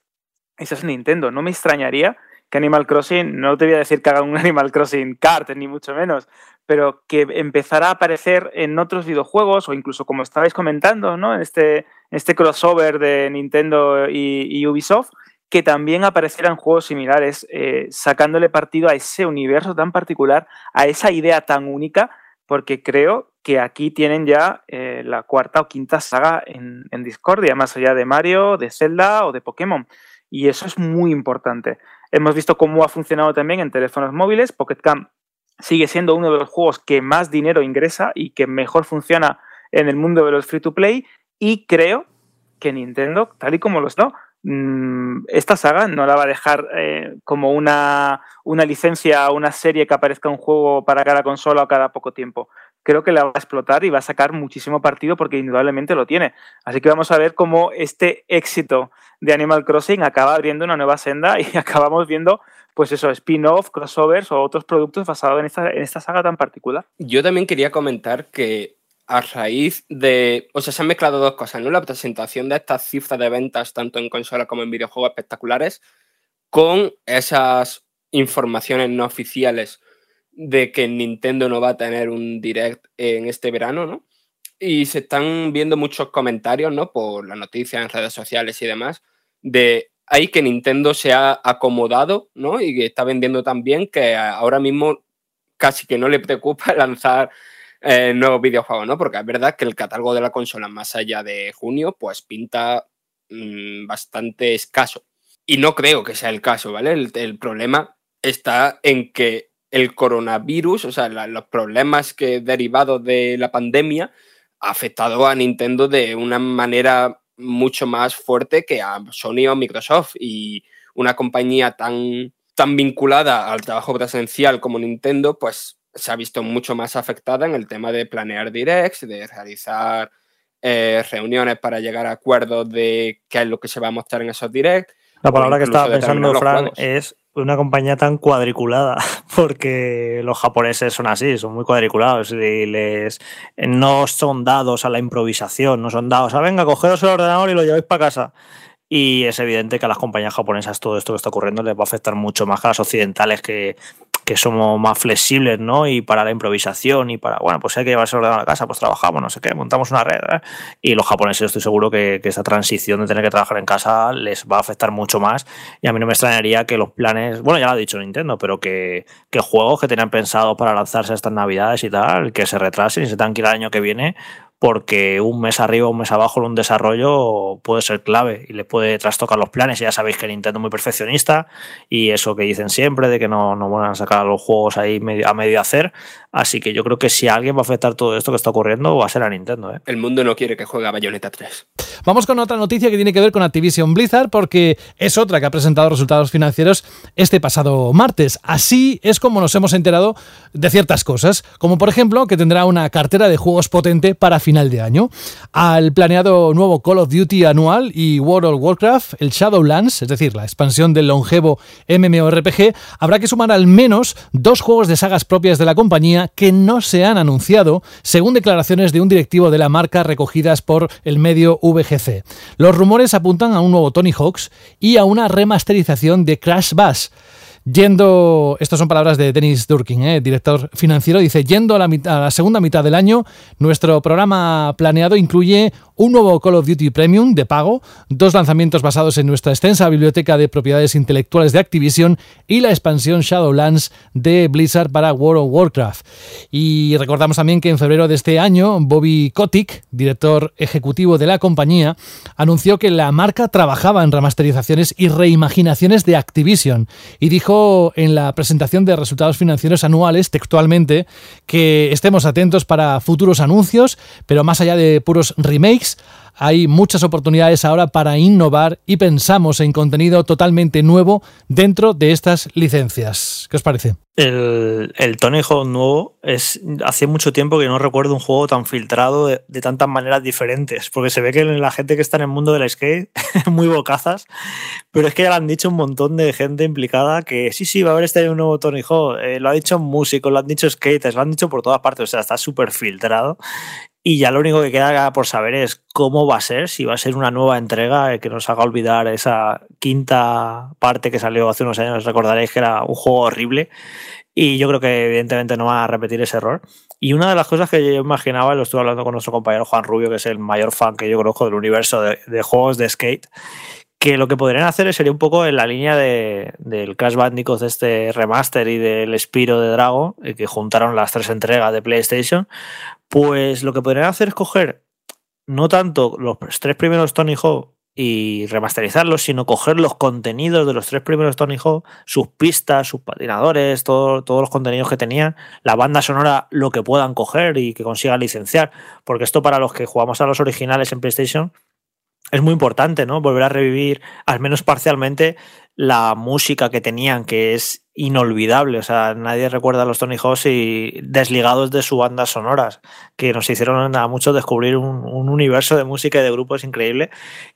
esa es Nintendo. No me extrañaría que Animal Crossing, no te voy a decir que haga un Animal Crossing Kart, ni mucho menos, pero que empezará a aparecer en otros videojuegos o incluso como estabais comentando, ¿no? En este, este crossover de Nintendo y, Ubisoft, que también aparecieran juegos similares, eh, sacándole partido a ese universo tan particular, a esa idea tan única, porque creo que aquí tienen ya eh, la cuarta o quinta saga en, en Discordia, más allá de Mario, de Zelda o de Pokémon. Y eso es muy importante. Hemos visto cómo ha funcionado también en teléfonos móviles. Pocket Camp sigue siendo uno de los juegos que más dinero ingresa y que mejor funciona en el mundo de los free to play. Y creo que Nintendo, tal y como lo está, esta saga no la va a dejar eh, como una, una licencia, una serie que aparezca un juego para cada consola o cada poco tiempo. Creo que la va a explotar y va a sacar muchísimo partido porque indudablemente lo tiene. Así que vamos a ver cómo este éxito de Animal Crossing acaba abriendo una nueva senda y acabamos viendo pues eso, spin-off, crossovers o otros productos basados en esta, en esta saga tan particular. Yo también quería comentar que a raíz de. O sea, se han mezclado dos cosas, ¿no? La presentación de estas cifras de ventas, tanto en consolas como en videojuegos espectaculares, con esas informaciones no oficiales de que Nintendo no va a tener un direct en este verano, ¿no? Y se están viendo muchos comentarios, ¿no? Por las noticias en redes sociales y demás, de ahí que Nintendo se ha acomodado, ¿no? Y que está vendiendo tan bien que ahora mismo casi que no le preocupa lanzar eh, nuevos videojuegos, ¿no? Porque es verdad que el catálogo de la consola más allá de junio, pues pinta mm, bastante escaso. Y no creo que sea el caso, ¿vale? El, problema está en que el coronavirus, o sea, los problemas que derivados de la pandemia, ha afectado a Nintendo de una manera mucho más fuerte que a Sony o Microsoft. Y una compañía tan, tan vinculada al trabajo presencial como Nintendo, pues se ha visto mucho más afectada en el tema de planear directs, de realizar eh, reuniones para llegar a acuerdos de qué es lo que se va a mostrar en esos directs. La palabra que estaba pensando, Fran, es una compañía tan cuadriculada, porque los japoneses son así, son muy cuadriculados y les no son dados a la improvisación, no son dados a venga, cogeros el ordenador y lo lleváis para casa. Y es evidente que a las compañías japonesas todo esto que está ocurriendo les va a afectar mucho más que a las occidentales que que somos más flexibles, ¿no? Y para la improvisación y para, bueno, pues hay que llevarse ordenado a la casa, pues trabajamos, no sé qué, montamos una red. ¿eh? Y los japoneses estoy seguro que, esta transición de tener que trabajar en casa les va a afectar mucho más. Y a mí no me extrañaría que los planes, bueno, ya lo ha dicho Nintendo, pero que, que juegos que tenían pensado para lanzarse estas navidades y tal, que se retrasen y se tengan el año que viene, porque un mes arriba o un mes abajo en un desarrollo puede ser clave y le puede trastocar los planes. Ya sabéis que Nintendo es muy perfeccionista y eso que dicen siempre de que no, no van a sacar los juegos ahí a medio hacer. Así que yo creo que si alguien va a afectar todo esto que está ocurriendo va a ser a Nintendo. ¿eh? El mundo no quiere que juegue a Bayonetta 3. Vamos con otra noticia que tiene que ver con Activision Blizzard porque es otra que ha presentado resultados financieros este pasado martes. Así es como nos hemos enterado de ciertas cosas, como por ejemplo que tendrá una cartera de juegos potente para finalizar de año. Al planeado nuevo Call of Duty anual y World of Warcraft, el Shadowlands, es decir, la expansión del longevo MMORPG, habrá que sumar al menos dos juegos de sagas propias de la compañía que no se han anunciado, según declaraciones de un directivo de la marca recogidas por el medio VGC. Los rumores apuntan a un nuevo Tony Hawks y a una remasterización de Crash Bash. Yendo, estas son palabras de Dennis Durkin, eh, director financiero, dice, yendo a la, a la segunda mitad del año, nuestro programa planeado incluye un nuevo Call of Duty Premium de pago, dos lanzamientos basados en nuestra extensa biblioteca de propiedades intelectuales de Activision y la expansión Shadowlands de Blizzard para World of Warcraft. Y recordamos también que en febrero de este año, Bobby Kotick, director ejecutivo de la compañía, anunció que la marca trabajaba en remasterizaciones y reimaginaciones de Activision y dijo en la presentación de resultados financieros anuales textualmente que estemos atentos para futuros anuncios, pero más allá de puros remakes, hay muchas oportunidades ahora para innovar y pensamos en contenido totalmente nuevo dentro de estas licencias. ¿Qué os parece? El, el Tony Hawk nuevo es hace mucho tiempo que no recuerdo un juego tan filtrado de, de, tantas maneras diferentes, porque se ve que la gente que está en el mundo del skate muy bocazas, pero es que ya lo han dicho un montón de gente implicada que sí, sí, va a haber este nuevo Tony Hawk, eh, lo ha dicho músicos, lo han dicho skaters, lo han dicho por todas partes, o sea, está súper filtrado y ya lo único que queda por saber es cómo va a ser, si va a ser una nueva entrega que nos haga olvidar esa quinta parte que salió hace unos años. Recordaréis que era un juego horrible y yo creo que evidentemente no va a repetir ese error. Y una de las cosas que yo imaginaba, lo estuve hablando con nuestro compañero Juan Rubio, que es el mayor fan que yo conozco del universo de, juegos de skate, que lo que podrían hacer sería un poco en la línea de, del Crash Bandicoot de este remaster y del Spiro de Drago, que juntaron las tres entregas de PlayStation, pues lo que podrían hacer es coger no tanto los tres primeros Tony Hawk y remasterizarlos, sino coger los contenidos de los tres primeros Tony Hawk, sus pistas, sus patinadores, todo, todos los contenidos que tenían, la banda sonora, lo que puedan coger y que consigan licenciar. Porque esto para los que jugamos a los originales en PlayStation es muy importante, ¿no? Volver a revivir, al menos parcialmente, la música que tenían, que es inolvidable. O sea, nadie recuerda a los Tony Hawk y desligados de sus bandas sonoras, que nos hicieron a muchos descubrir un, un, universo de música y de grupos increíble.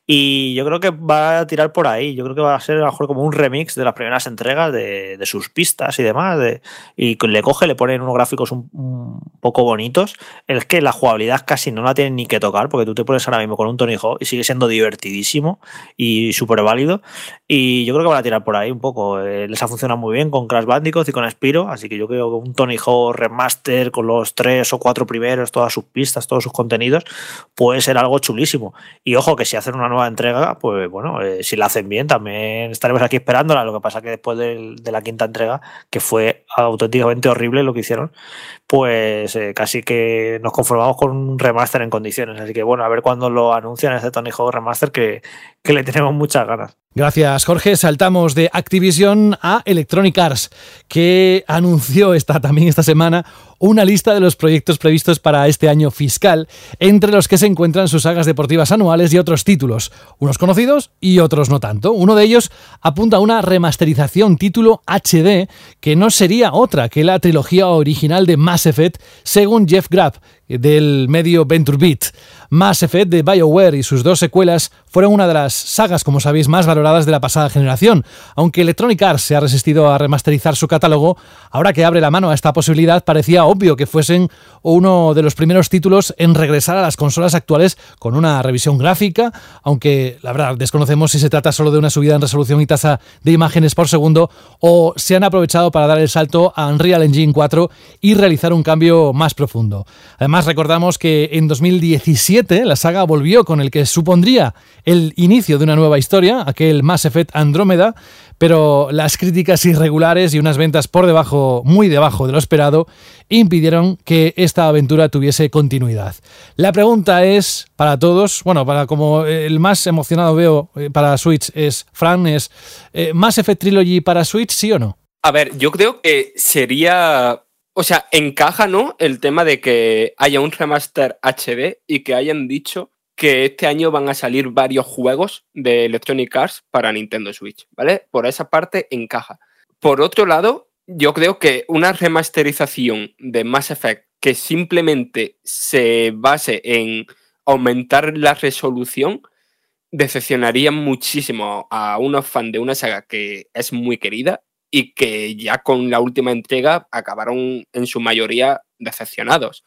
Y yo creo que va a tirar por ahí. Yo creo que va a ser a lo mejor como un remix de las primeras entregas de, sus pistas y demás. De, y le coge, le ponen unos gráficos un, un, poco bonitos. Es que la jugabilidad casi no la tienen ni que tocar, porque tú te pones ahora mismo con un Tony Hawk y sigue siendo divertidísimo y súper válido. Y yo creo que van a tirar por ahí un poco. Eh, les ha funcionado muy bien con Crash Bandicoot y con Spiro, así que yo creo que un Tony Hawk remaster con los tres o cuatro primeros, todas sus pistas, todos sus contenidos, puede ser algo chulísimo. Y ojo que si hacen una nueva entrega, pues bueno, eh, si la hacen bien, también estaremos aquí esperándola. Lo que pasa que después de, de la quinta entrega, que fue auténticamente horrible lo que hicieron, pues eh, casi que nos conformamos con un remaster en condiciones. Así que bueno, a ver cuándo lo anuncian este Tony Hawk remaster que, que le tenemos muchas ganas. Gracias, Jorge. Saltamos de Activision a Electronic Arts, que anunció esta, también esta semana una lista de los proyectos previstos para este año fiscal, entre los que se encuentran sus sagas deportivas anuales y otros títulos, unos conocidos y otros no tanto. Uno de ellos apunta a una remasterización título HD, que no sería otra que la trilogía original de Mass Effect, según Jeff Grapp, del medio Venture Beat. Mass Effect de BioWare y sus dos secuelas fueron una de las sagas, como sabéis, más valoradas de la pasada generación. Aunque Electronic Arts se ha resistido a remasterizar su catálogo, ahora que abre la mano a esta posibilidad, parecía obvio que fuesen uno de los primeros títulos en regresar a las consolas actuales con una revisión gráfica, aunque la verdad desconocemos si se trata solo de una subida en resolución y tasa de imágenes por segundo o se han aprovechado para dar el salto a Unreal Engine 4 y realizar un cambio más profundo. Además, recordamos que en 2017 la saga volvió con el que supondría el inicio de una nueva historia, aquel Mass Effect Andrómeda, pero las críticas irregulares y unas ventas por debajo, muy debajo de lo esperado, impidieron que esta aventura tuviese continuidad. La pregunta es para todos, bueno, para como el más emocionado veo para Switch es Fran, es eh, Mass Effect Trilogy para Switch, ¿sí o no? A ver, yo creo que sería o sea, encaja, ¿no? El tema de que haya un remaster HD y que hayan dicho que este año van a salir varios juegos de Electronic Arts para Nintendo Switch, ¿vale? Por esa parte encaja. Por otro lado, yo creo que una remasterización de Mass Effect que simplemente se base en aumentar la resolución decepcionaría muchísimo a unos fans de una saga que es muy querida y que ya con la última entrega acabaron en su mayoría decepcionados.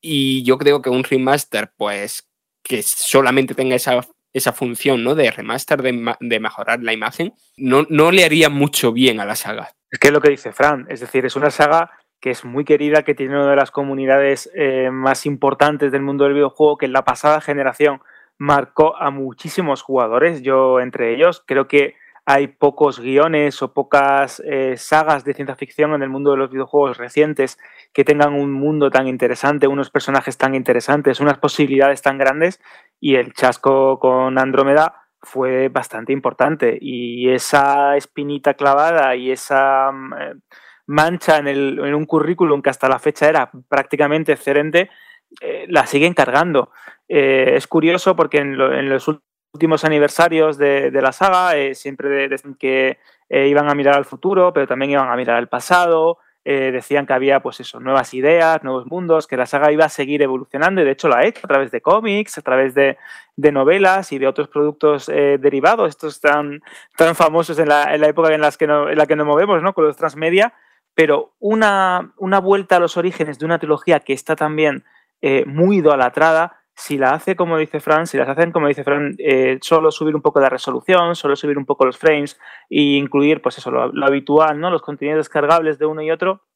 Y yo creo que un remaster, pues que solamente tenga esa, esa función ¿no? de remaster, de, de mejorar la imagen, no, no, le haría mucho bien a la saga. Es que es lo que dice Fran, es decir, es una saga que es muy querida, que tiene una de las comunidades eh, más importantes del mundo del videojuego, que en la pasada generación marcó a muchísimos jugadores, yo entre ellos. Creo que hay pocos guiones o pocas eh, sagas de ciencia ficción en el mundo de los videojuegos recientes que tengan un mundo tan interesante, unos personajes tan interesantes, unas posibilidades tan grandes y el chasco con Andrómeda fue bastante importante y esa espinita clavada y esa mm, eh, mancha en, el, en, un currículum que hasta la fecha era prácticamente excelente, eh, la siguen cargando. Es curioso porque en, lo, en, los últimos aniversarios de, la saga eh, siempre decían que eh, iban a mirar al futuro, pero también iban a mirar al pasado. Eh, decían que había pues eso, nuevas ideas, nuevos mundos, que la saga iba a seguir evolucionando y de hecho la ha hecho a través de cómics, a través de, novelas y de otros productos eh, derivados, estos tan, tan famosos en la, en la época en, las que no, en la que nos movemos, ¿no? con los transmedia, pero una, una vuelta a los orígenes de una trilogía que está también muy idolatrada, si la hace como dice Fran, si las hacen como dice Fran, eh, solo subir un poco de resolución, solo subir un poco los frames e incluir, pues eso, lo, habitual, ¿no? Los contenidos descargables de uno y otro,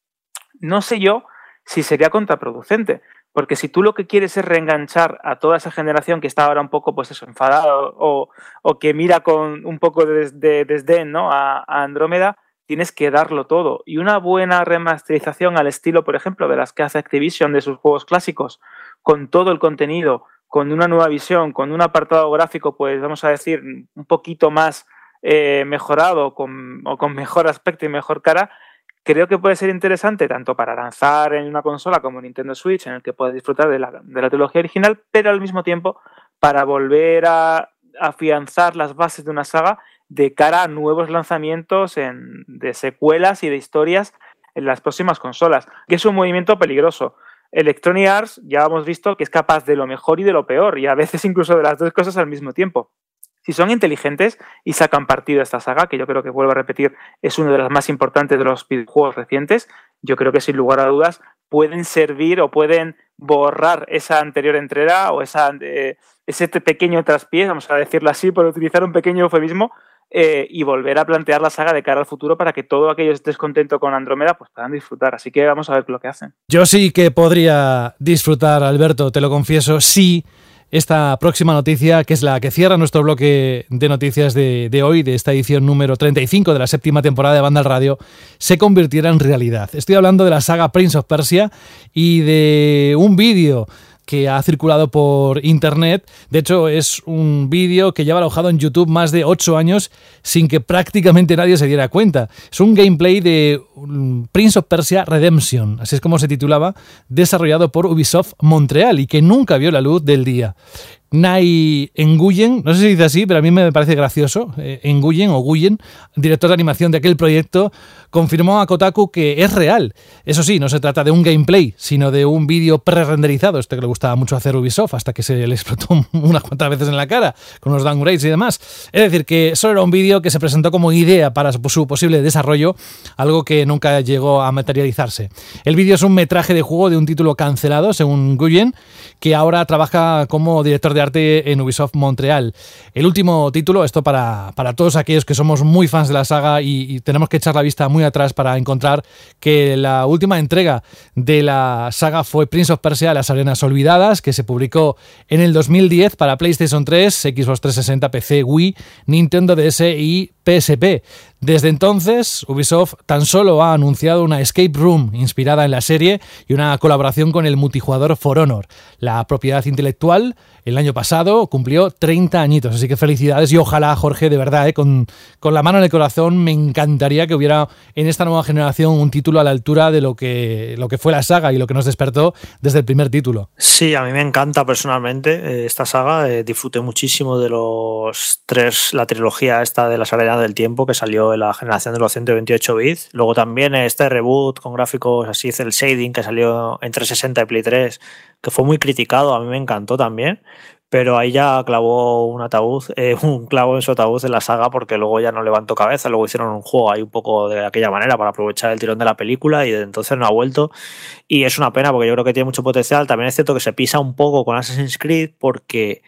no sé yo si sería contraproducente. Porque si tú lo que quieres es reenganchar a toda esa generación que está ahora un poco, pues eso, enfadada o, que mira con un poco de, de desdén, ¿no? A Andrómeda, tienes que darlo todo. Y una buena remasterización al estilo, por ejemplo, de las que hace Activision de sus juegos clásicos, con todo el contenido, con una nueva visión, con un apartado gráfico, pues vamos a decir, un poquito más eh, mejorado con, o con mejor aspecto y mejor cara, creo que puede ser interesante tanto para lanzar en una consola como Nintendo Switch, en el que puedes disfrutar de la, de la trilogía original, pero al mismo tiempo para volver a afianzar las bases de una saga de cara a nuevos lanzamientos en, de secuelas y de historias en las próximas consolas, que es un movimiento peligroso. Electronic Arts ya hemos visto que es capaz de lo mejor y de lo peor, y a veces incluso de las dos cosas al mismo tiempo. Si son inteligentes y sacan partido de esta saga, que yo creo que vuelvo a repetir, es una de las más importantes de los videojuegos recientes, yo creo que sin lugar a dudas pueden servir o pueden borrar esa anterior entrega o eh, ese pequeño traspié, vamos a decirlo así, por utilizar un pequeño eufemismo, eh, y volver a plantear la saga de cara al futuro para que todo aquello que estés contento con Andrómeda pues puedan disfrutar. Así que vamos a ver lo que hacen. Yo sí que podría disfrutar, Alberto, te lo confieso, sí. Esta próxima noticia, que es la que cierra nuestro bloque de noticias de, hoy, de esta edición número 35 de la séptima temporada de Banda al Radio, se convirtiera en realidad. Estoy hablando de la saga Prince of Persia y de un vídeo que ha circulado por internet. De hecho, es un vídeo que lleva alojado en YouTube más de 8 años sin que prácticamente nadie se diera cuenta. Es un gameplay de Prince of Persia Redemption, así es como se titulaba, desarrollado por Ubisoft Montreal y que nunca vio la luz del día. Nai Nguyen, no sé si dice así, pero a mí me parece gracioso, eh, Nguyen o Guyen, director de animación de aquel proyecto, confirmó a Kotaku que es real. Eso sí, no se trata de un gameplay, sino de un vídeo pre-renderizado, este que le gustaba mucho hacer Ubisoft, hasta que se le explotó unas cuantas veces en la cara, con los downgrades y demás. Es decir, que solo era un vídeo que se presentó como idea para su posible desarrollo, algo que nunca llegó a materializarse. El vídeo es un metraje de juego de un título cancelado, según Guyen, que ahora trabaja como director de en Ubisoft Montreal. El último título, esto para, para todos aquellos que somos muy fans de la saga y, y, tenemos que echar la vista muy atrás para encontrar que la última entrega de la saga fue Prince of Persia, Las Arenas Olvidadas, que se publicó en el 2010 para PlayStation 3, Xbox 360, PC, Wii, Nintendo DS y PSP. Desde entonces, Ubisoft tan solo ha anunciado una escape room inspirada en la serie y una colaboración con el multijugador For Honor. La propiedad intelectual el año pasado cumplió 30 añitos, así que felicidades y ojalá, Jorge, de verdad, eh, con, con, la mano en el corazón, me encantaría que hubiera en esta nueva generación un título a la altura de lo que, lo que fue la saga y lo que nos despertó desde el primer título. Sí, a mí me encanta personalmente eh, esta saga, eh, disfruté muchísimo de los tres, la trilogía esta de las arenas del tiempo que salió la generación de los 128 bits, luego también este reboot con gráficos así, el shading que salió en 360 y Play 3, que fue muy criticado, a mí me encantó también pero ahí ya clavó un ataúd, eh, un clavo en su ataúd en la saga porque luego ya no levantó cabeza, luego hicieron un juego ahí un poco de aquella manera para aprovechar el tirón de la película y desde entonces no ha vuelto. Y es una pena porque yo creo que tiene mucho potencial, también es cierto que se pisa un poco con Assassin's Creed porque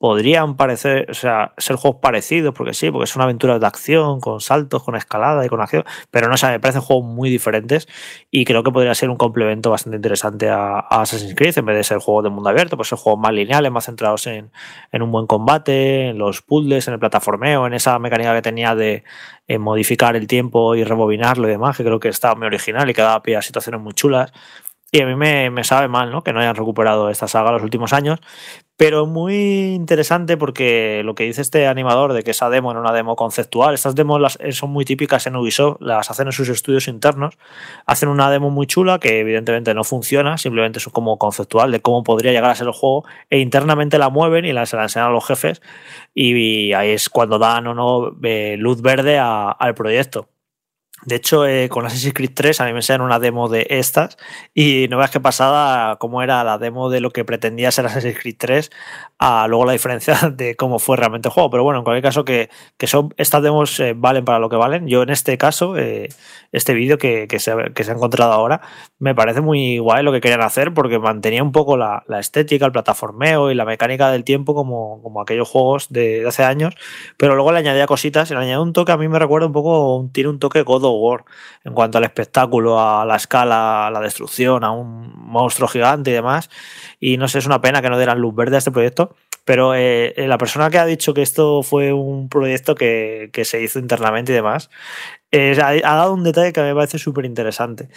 podrían parecer, o sea, ser juegos parecidos, porque sí, porque son aventuras de acción, con saltos, con escalada y con acción, pero no sé, me parecen juegos muy diferentes y creo que podría ser un complemento bastante interesante a, Assassin's Creed, en vez de ser juegos de mundo abierto, pues ser juegos más lineales, más centrados en, en, un buen combate, en los puzzles, en el plataformeo, en esa mecánica que tenía de modificar el tiempo y rebobinarlo y demás, que creo que estaba muy original y que daba pie a situaciones muy chulas. Y a mí me, me, sabe mal ¿no? que no hayan recuperado esta saga los últimos años, pero muy interesante porque lo que dice este animador de que esa demo era una demo conceptual, estas demos las, eh, son muy típicas en Ubisoft, las hacen en sus estudios internos, hacen una demo muy chula que evidentemente no funciona, simplemente es como conceptual de cómo podría llegar a ser el juego e internamente la mueven y la, se la enseñan a los jefes y, ahí es cuando dan o no eh, luz verde al proyecto. De hecho, eh, con Assassin's Creed 3 a mí me enseñaron una demo de estas y no veas qué pasada cómo era la demo de lo que pretendía ser Assassin's Creed 3 a luego la diferencia de cómo fue realmente el juego. Pero bueno, en cualquier caso que, que son, estas demos eh, valen para lo que valen. Yo en este caso, eh, este vídeo que, que, se, que, se, ha encontrado ahora, me parece muy guay lo que querían hacer porque mantenía un poco la, la estética, el plataformeo y la mecánica del tiempo como, como aquellos juegos de, hace años, pero luego le añadía cositas y le añadía un toque, a mí me recuerda un poco, tiene un toque War en cuanto al espectáculo, a la escala, a la destrucción, a un monstruo gigante y demás. Y no sé, es una pena que no dieran luz verde a este proyecto. Pero eh, la persona que ha dicho que esto fue un proyecto que, que se hizo internamente y demás, eh, ha, ha, dado un detalle que me parece súper interesante,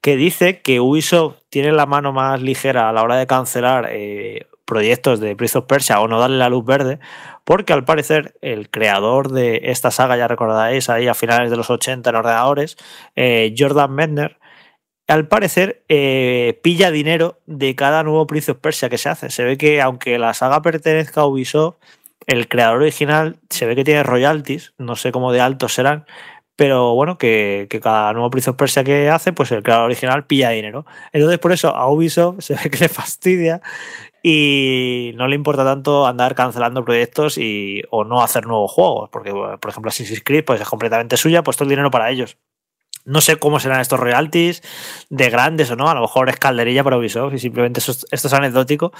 que dice que Ubisoft tiene la mano más ligera a la hora de cancelar eh, proyectos de Prince of Persia o no darle la luz verde, porque al parecer el creador de esta saga, ya recordáis, ahí a finales de los 80 en ordenadores, eh, Jordan Mendner, al parecer eh, pilla dinero de cada nuevo Prince of Persia que se hace. Se ve que aunque la saga pertenezca a Ubisoft, el creador original se ve que tiene royalties, no sé cómo de altos serán, pero bueno, que, que, cada nuevo Prince of Persia que hace, pues el creador original pilla dinero. Entonces, por eso a Ubisoft se ve que le fastidia y no le importa tanto andar cancelando proyectos y, o no hacer nuevos juegos, porque, por ejemplo, Assassin's Creed pues, es completamente suya, pues todo el dinero para ellos. No sé cómo serán estos royalties, de grandes o no, a lo mejor es calderilla para Ubisoft y simplemente esto, es anecdótico,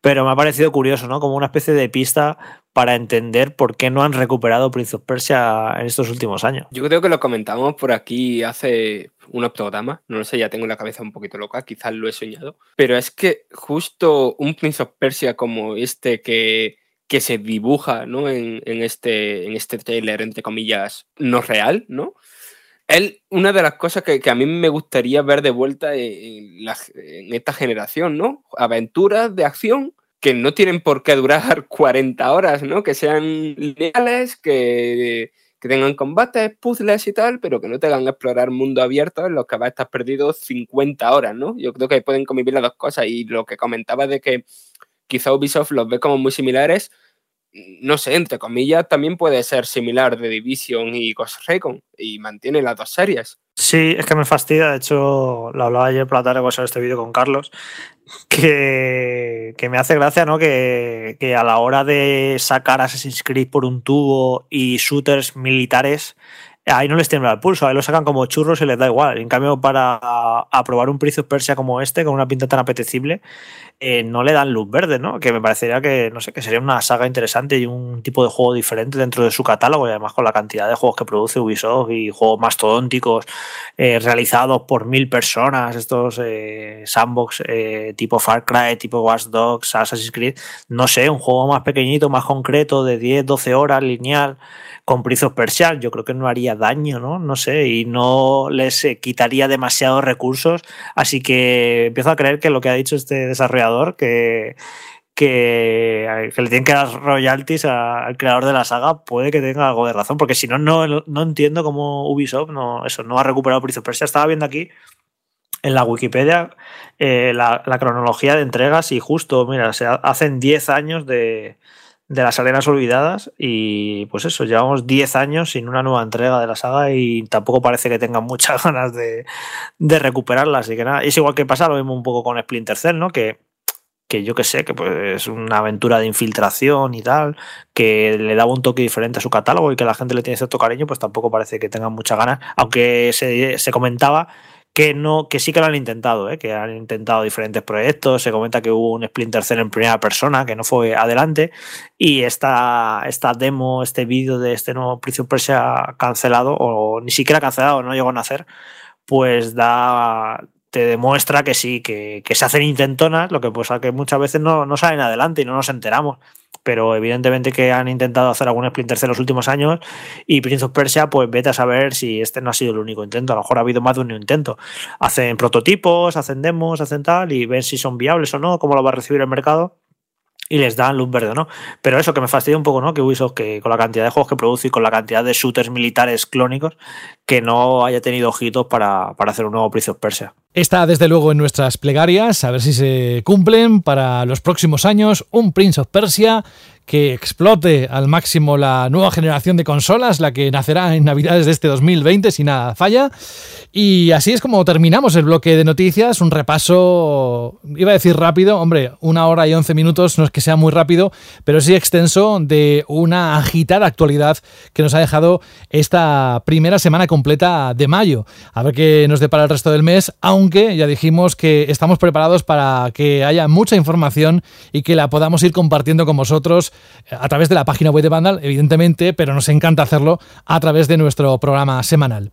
pero me ha parecido curioso, ¿no? Como una especie de pista para entender por qué no han recuperado Prince of Persia en estos últimos años. Yo creo que lo comentamos por aquí hace un octograma, no lo sé, ya tengo la cabeza un poquito loca, quizás lo he soñado, pero es que justo un Prince of Persia como este que, que se dibuja ¿no? en, en, este, en este trailer, entre comillas, no real, ¿no? Él, una de las cosas que, que, a mí me gustaría ver de vuelta en, la, en esta generación, ¿no? Aventuras de acción que no tienen por qué durar 40 horas, ¿no? Que sean lineales, que, que tengan combates, puzzles y tal, pero que no te hagan explorar mundo abierto en los que vas a estar perdido 50 horas, ¿no? Yo creo que pueden convivir las dos cosas y lo que comentaba de que quizá Ubisoft los ve como muy similares, no sé, entre comillas, también puede ser similar de Division y Ghost Recon y mantiene las dos series. Sí, es que me fastidia. De hecho, lo hablaba ayer por la tarde este vídeo con Carlos. Que, que, me hace gracia, ¿no? Que, que, a la hora de sacar Assassin's Creed por un tubo y shooters militares, ahí no les tiembla el pulso, ahí lo sacan como churros y les da igual. En cambio, para aprobar un Prince of Persia como este, con una pinta tan apetecible, eh, no le dan luz verde, ¿no? Que me parecería que, no sé, que sería una saga interesante y un tipo de juego diferente dentro de su catálogo y además con la cantidad de juegos que produce Ubisoft y juegos mastodónticos eh, realizados por mil personas, estos eh, sandbox tipo Far Cry, tipo Watch Dogs, Assassin's Creed, no sé, un juego más pequeñito, más concreto, de 10, 12 horas, lineal con Prince of Persia, yo creo que no haría daño, ¿no? No sé, y no les quitaría demasiados recursos. Así que empiezo a creer que lo que ha dicho este desarrollador, que, le tienen que dar royalties al creador de la saga, puede que tenga algo de razón, porque si no, no, no entiendo cómo Ubisoft no, eso, no ha recuperado Prince of Persia. Estaba viendo aquí en la Wikipedia eh, la, la, cronología de entregas y justo, mira, se hacen 10 años de, de las arenas olvidadas y pues eso, llevamos 10 años sin una nueva entrega de la saga y tampoco parece que tengan muchas ganas de, de recuperarla, así que nada, es igual que pasa lo mismo un poco con Splinter Cell, ¿no? Que, yo que sé, que pues es una aventura de infiltración y tal, que le daba un toque diferente a su catálogo y que la gente le tiene cierto cariño, pues tampoco parece que tengan muchas ganas, aunque se, se comentaba que no que sí que lo han intentado, ¿eh? que han intentado diferentes proyectos. Se comenta que hubo un Splinter Cell en primera persona que no fue adelante y esta, esta demo, este vídeo de este nuevo Prince of cancelado o ni siquiera cancelado, no llegó a nacer, pues da te demuestra que sí, que, que se hacen intentonas, lo que pasa que muchas veces no, no salen adelante y no nos enteramos. Pero evidentemente que han intentado hacer algún Splinter Cell los últimos años y Prince of Persia, pues vete a saber si este no ha sido el único intento, a lo mejor ha habido más de un intento. Hacen prototipos, hacen demos, hacen tal y ven si son viables o no, cómo lo va a recibir el mercado y les dan luz verde, ¿no? Pero eso que me fastidia un poco, ¿no? Que Ubisoft, que con la cantidad de juegos que produce y con la cantidad de shooters militares clónicos, que no haya tenido ojitos para, para hacer un nuevo Prince of Persia. Está desde luego en nuestras plegarias, a ver si se cumplen para los próximos años un Prince of Persia que explote al máximo la nueva generación de consolas, la que nacerá en Navidades de este 2020 si nada falla. Y así es como terminamos el bloque de noticias, un repaso, iba a decir rápido, hombre, una hora y once minutos no es que sea muy rápido, pero sí extenso de una agitada actualidad que nos ha dejado esta primera semana completa de mayo. A ver qué nos depara el resto del mes, aunque ya dijimos que estamos preparados para que haya mucha información y que la podamos ir compartiendo con vosotros a través de la página web de Vandal, evidentemente, pero nos encanta hacerlo a través de nuestro programa semanal.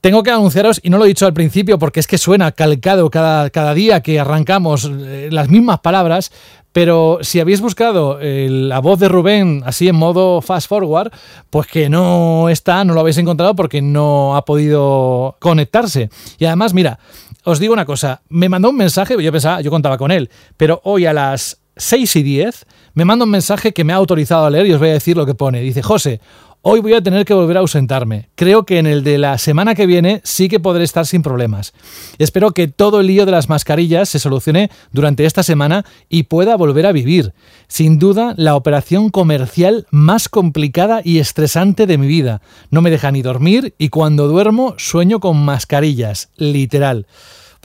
Tengo que anunciaros, y no lo he dicho al principio porque es que suena calcado cada, cada día que arrancamos eh, las mismas palabras, pero si habéis buscado la voz de Rubén así en modo fast forward, pues que no está, no lo habéis encontrado porque no ha podido conectarse. Y además, mira, os digo una cosa, me mandó un mensaje, yo pensaba, yo contaba con él, pero hoy a las 6 y 10 me manda un mensaje que me ha autorizado a leer y os voy a decir lo que pone. Dice, José, hoy voy a tener que volver a ausentarme. Creo que en el de la semana que viene sí que podré estar sin problemas. Espero que todo el lío de las mascarillas se solucione durante esta semana y pueda volver a vivir. Sin duda, la operación comercial más complicada y estresante de mi vida. No me deja ni dormir y cuando duermo sueño con mascarillas, literal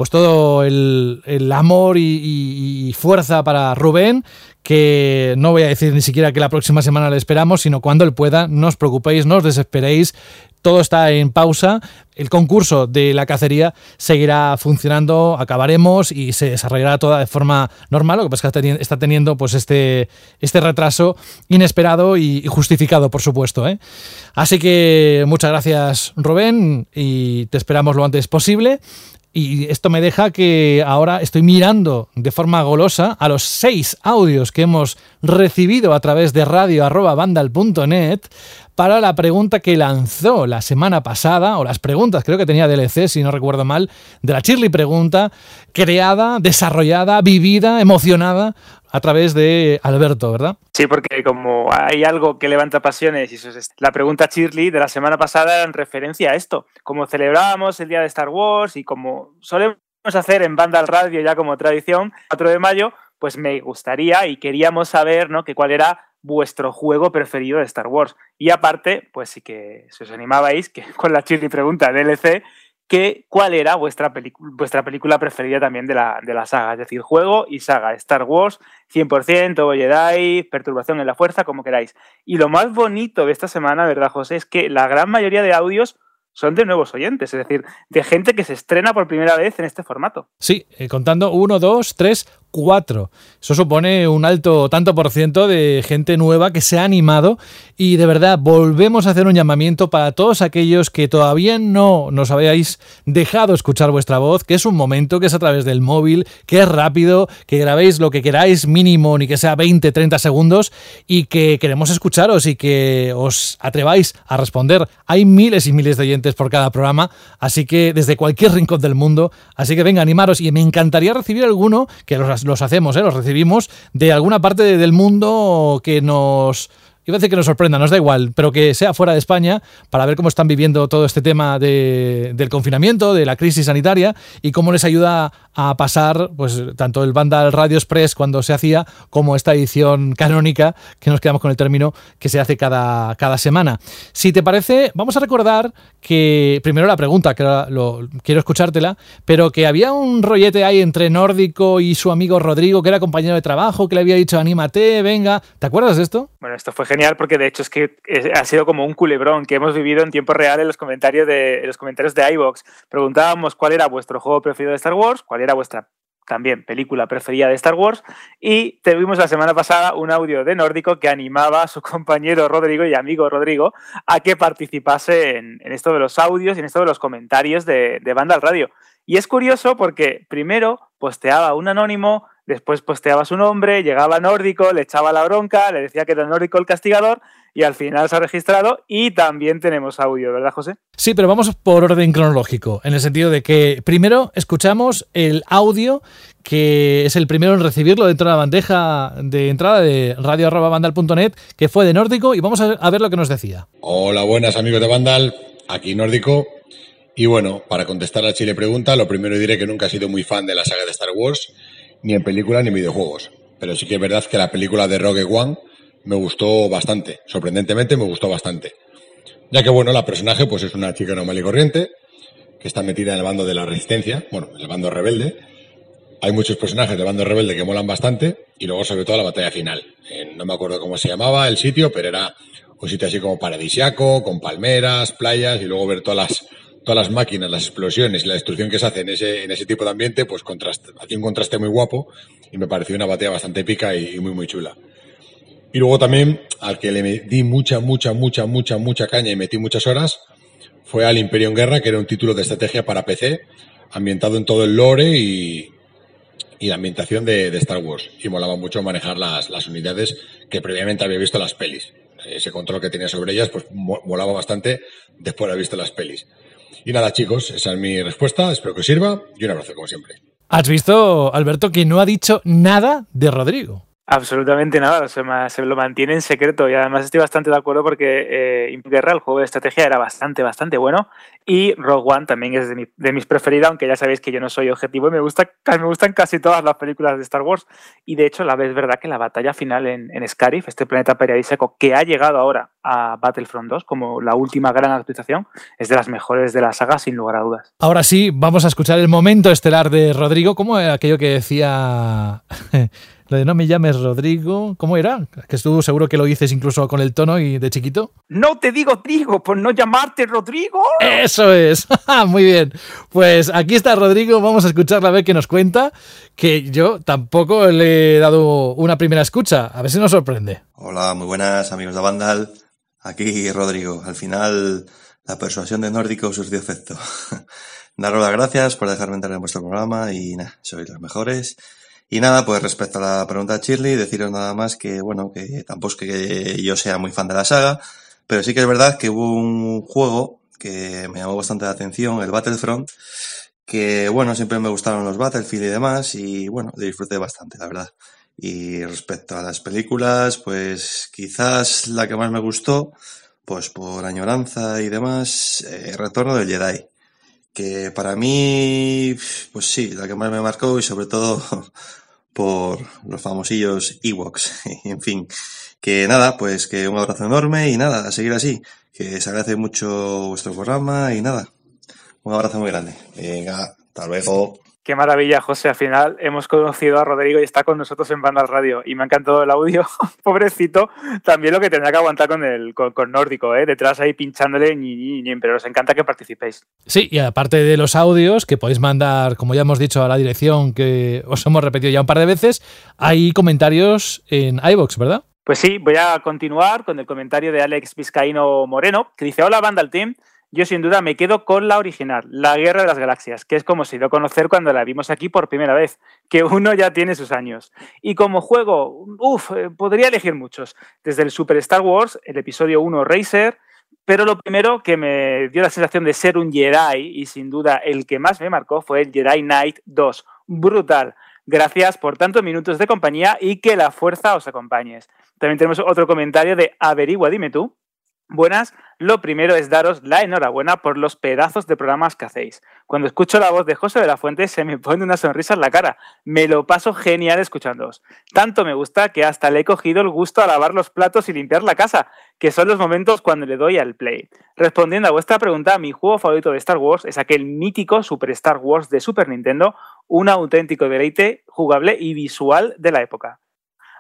pues todo el, amor y, fuerza para Rubén, que no voy a decir ni siquiera que la próxima semana le esperamos, sino cuando él pueda, no os preocupéis, no os desesperéis, todo está en pausa, el concurso de la cacería seguirá funcionando, acabaremos y se desarrollará toda de forma normal, lo que pasa es que está teniendo pues este, este retraso inesperado y justificado, por supuesto. ¿eh? Así que muchas gracias Rubén y te esperamos lo antes posible. Y esto me deja que ahora estoy mirando de forma golosa a los seis audios que hemos recibido a través de radio.bandal.net para la pregunta que lanzó la semana pasada, o las preguntas, creo que tenía DLC, si no recuerdo mal, de la Chirly Pregunta, creada, desarrollada, vivida, emocionada a través de Alberto, ¿verdad? Sí, porque como hay algo que levanta pasiones, y eso es la pregunta Shirley de la semana pasada en referencia a esto. Como celebrábamos el día de Star Wars y como solemos hacer en Banda al Radio ya como tradición, 4 de mayo, pues me gustaría y queríamos saber ¿no? que cuál era vuestro juego preferido de Star Wars. Y aparte, pues sí que si os animabais, que con la Shirley pregunta DLC, cuál era vuestra, película preferida también de la, de saga, es decir, juego y saga, Star Wars, 100%, o Jedi, Perturbación en la Fuerza, como queráis. Y lo más bonito de esta semana, ¿verdad, José? Es que la gran mayoría de audios son de nuevos oyentes, es decir, de gente que se estrena por primera vez en este formato. Sí, eh, contando uno, dos, tres, 4. Eso supone un alto tanto por ciento de gente nueva que se ha animado y de verdad volvemos a hacer un llamamiento para todos aquellos que todavía no nos habéis dejado escuchar vuestra voz, que es un momento, que es a través del móvil, que es rápido, que grabéis lo que queráis mínimo ni que sea 20, 30 segundos y que queremos escucharos y que os atreváis a responder. Hay miles y miles de oyentes por cada programa, así que desde cualquier rincón del mundo, así que venga, animaros y me encantaría recibir alguno que los los hacemos, ¿eh? los recibimos de alguna parte del mundo que nos iba a decir que nos sorprenda, nos da igual, pero que sea fuera de España para ver cómo están viviendo todo este tema del confinamiento, de la crisis sanitaria y cómo les ayuda a pasar pues tanto el Vandal Radio Express cuando se hacía como esta edición canónica que nos quedamos con el término que se hace cada, cada semana. Si te parece, vamos a recordar que primero la pregunta, que lo, quiero escuchártela, pero que había un rollete ahí entre Nórdico y su amigo Rodrigo, que era compañero de trabajo, que le había dicho anímate, venga. ¿Te acuerdas de esto? Bueno, esto fue genial porque de hecho es que ha sido como un culebrón que hemos vivido en tiempo real en los comentarios de, los comentarios de iVox. Preguntábamos cuál era vuestro juego preferido de Star Wars, cuál era vuestra también película preferida de Star Wars. Y tuvimos la semana pasada un audio de Nórdico que animaba a su compañero Rodrigo y amigo Rodrigo a que participase en, esto de los audios y en esto de los comentarios de, de Banda al Radio. Y es curioso porque primero posteaba un anónimo, después posteaba su nombre, llegaba Nórdico, le echaba la bronca, le decía que era Nórdico el castigador y al final se ha registrado y también tenemos audio, ¿verdad, José? Sí, pero vamos por orden cronológico, en el sentido de que primero escuchamos el audio que es el primero en recibirlo dentro de la bandeja de entrada de radio.bandal.net, que fue de Nórdico, y vamos a ver lo que nos decía. Hola, buenas amigos de Vandal, aquí Nórdico. Y bueno, para contestar a Chile pregunta, lo primero diré que nunca he sido muy fan de la saga de Star Wars, ni en películas ni en videojuegos. Pero sí que es verdad que la película de Rogue One me gustó bastante. Sorprendentemente me gustó bastante. Ya que bueno, la personaje pues es una chica normal y corriente, que está metida en el bando de la resistencia, bueno, en el bando rebelde. Hay muchos personajes del bando rebelde que molan bastante, y luego sobre todo la batalla final. no me acuerdo cómo se llamaba el sitio, pero era un sitio así como paradisiaco, con palmeras, playas, y luego ver todas las todas las máquinas, las explosiones y la destrucción que se hace en ese, en ese tipo de ambiente, pues contraste, hacía un contraste muy guapo y me pareció una batalla bastante épica y, muy, muy chula. Y luego también, al que le di mucha, mucha, mucha, mucha, mucha caña y metí muchas horas, fue al Imperio en Guerra, que era un título de estrategia para PC, ambientado en todo el lore y, y la ambientación de, de, Star Wars. Y molaba mucho manejar las, las unidades que previamente había visto las pelis. Ese control que tenía sobre ellas, pues molaba bastante después de haber visto las pelis. Y nada, chicos, esa es mi respuesta. Espero que os sirva y un abrazo, como siempre. Has visto, Alberto, que no ha dicho nada de Rodrigo. Absolutamente nada, se, lo mantiene en secreto y además estoy bastante de acuerdo porque eh, Guerra, el juego de estrategia, era bastante, bastante bueno y Rogue One también es de, mis preferidas, aunque ya sabéis que yo no soy objetivo y me, gusta, me gustan casi todas las películas de Star Wars y de hecho la vez verdad que la batalla final en, en Scarif, este planeta periodístico que ha llegado ahora a Battlefront 2 como la última gran actualización, es de las mejores de la saga sin lugar a dudas. Ahora sí, vamos a escuchar el momento estelar de Rodrigo, como aquello que decía... Lo de no me llames Rodrigo, ¿cómo era? Que estuvo seguro que lo dices incluso con el tono y de chiquito. No te digo Rodrigo por no llamarte Rodrigo. Eso es. Muy bien. Pues aquí está Rodrigo, vamos a escucharla a ver qué nos cuenta, que yo tampoco le he dado una primera escucha, a ver si nos sorprende. Hola, muy buenas amigos de Vandal. Aquí Rodrigo. Al final la persuasión de Nórdico surtió efecto. Daros las gracias por dejarme entrar en vuestro programa y nada, sois los mejores. Y nada, pues respecto a la pregunta de Shirley, deciros nada más que, bueno, que tampoco es que yo sea muy fan de la saga, pero sí que es verdad que hubo un juego que me llamó bastante la atención, el Battlefront, que, bueno, siempre me gustaron los Battlefield y demás, y bueno, disfruté bastante, la verdad. Y respecto a las películas, pues quizás la que más me gustó, pues por añoranza y demás, eh, Retorno del Jedi. Que para mí, pues sí, la que más me marcó y sobre todo por los famosillos Ewoks. en fin, que nada, pues que un abrazo enorme y nada, a seguir así. Que se agradece mucho vuestro programa y nada, un abrazo muy grande. Venga, hasta luego. Qué maravilla, José. Al final hemos conocido a Rodrigo y está con nosotros en Banda Radio. Y me ha encantado el audio. Pobrecito. También lo que tendrá que aguantar con el con, Nórdico, ¿eh? detrás ahí pinchándole. Ni, ni, pero nos encanta que participéis. Sí, y aparte de los audios que podéis mandar, como ya hemos dicho, a la dirección que os hemos repetido ya un par de veces, hay comentarios en iBox, ¿verdad? Pues sí, voy a continuar con el comentario de Alex Vizcaíno Moreno, que dice: Hola, Banda al Team. Yo sin duda me quedo con la original, La Guerra de las Galaxias, que es como se dio a conocer cuando la vimos aquí por primera vez, que uno ya tiene sus años. Y como juego, uff, eh, podría elegir muchos, desde el Super Star Wars, el episodio 1 Racer, pero lo primero que me dio la sensación de ser un Jedi, y sin duda el que más me marcó, fue el Jedi Knight 2. Brutal. Gracias por tantos minutos de compañía y que la fuerza os acompañe. También tenemos otro comentario de Averigua, dime tú, Buenas, lo primero es daros la enhorabuena por los pedazos de programas que hacéis. Cuando escucho la voz de José de la Fuente se me pone una sonrisa en la cara. Me lo paso genial escuchándoos. Tanto me gusta que hasta le he cogido el gusto a lavar los platos y limpiar la casa, que son los momentos cuando le doy al play. Respondiendo a vuestra pregunta, mi juego favorito de Star Wars es aquel mítico Super Star Wars de Super Nintendo, un auténtico deleite jugable y visual de la época.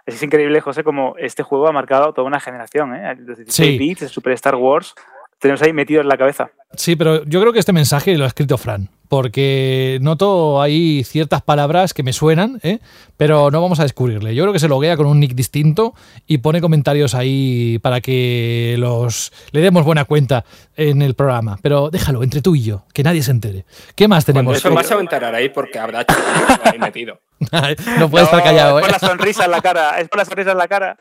Es increíble, José, como este juego ha marcado toda una generación. ¿eh? Los 16 Sí. bits, el Super Star Wars, tenemos ahí metido en la cabeza. Sí, pero yo creo que este mensaje lo ha escrito Fran, porque noto ahí ciertas palabras que me suenan, ¿eh? pero no vamos a descubrirle. Yo creo que se loguea con un nick distinto y pone comentarios ahí para que los le demos buena cuenta en el programa. Pero déjalo, entre tú y yo, que nadie se entere. ¿Qué más Cuando tenemos? eso vas a enterar ahí porque habrá chicos ahí metido. no puede estar callado, Es ¿eh? por la sonrisa en la cara, es por la sonrisa en la cara.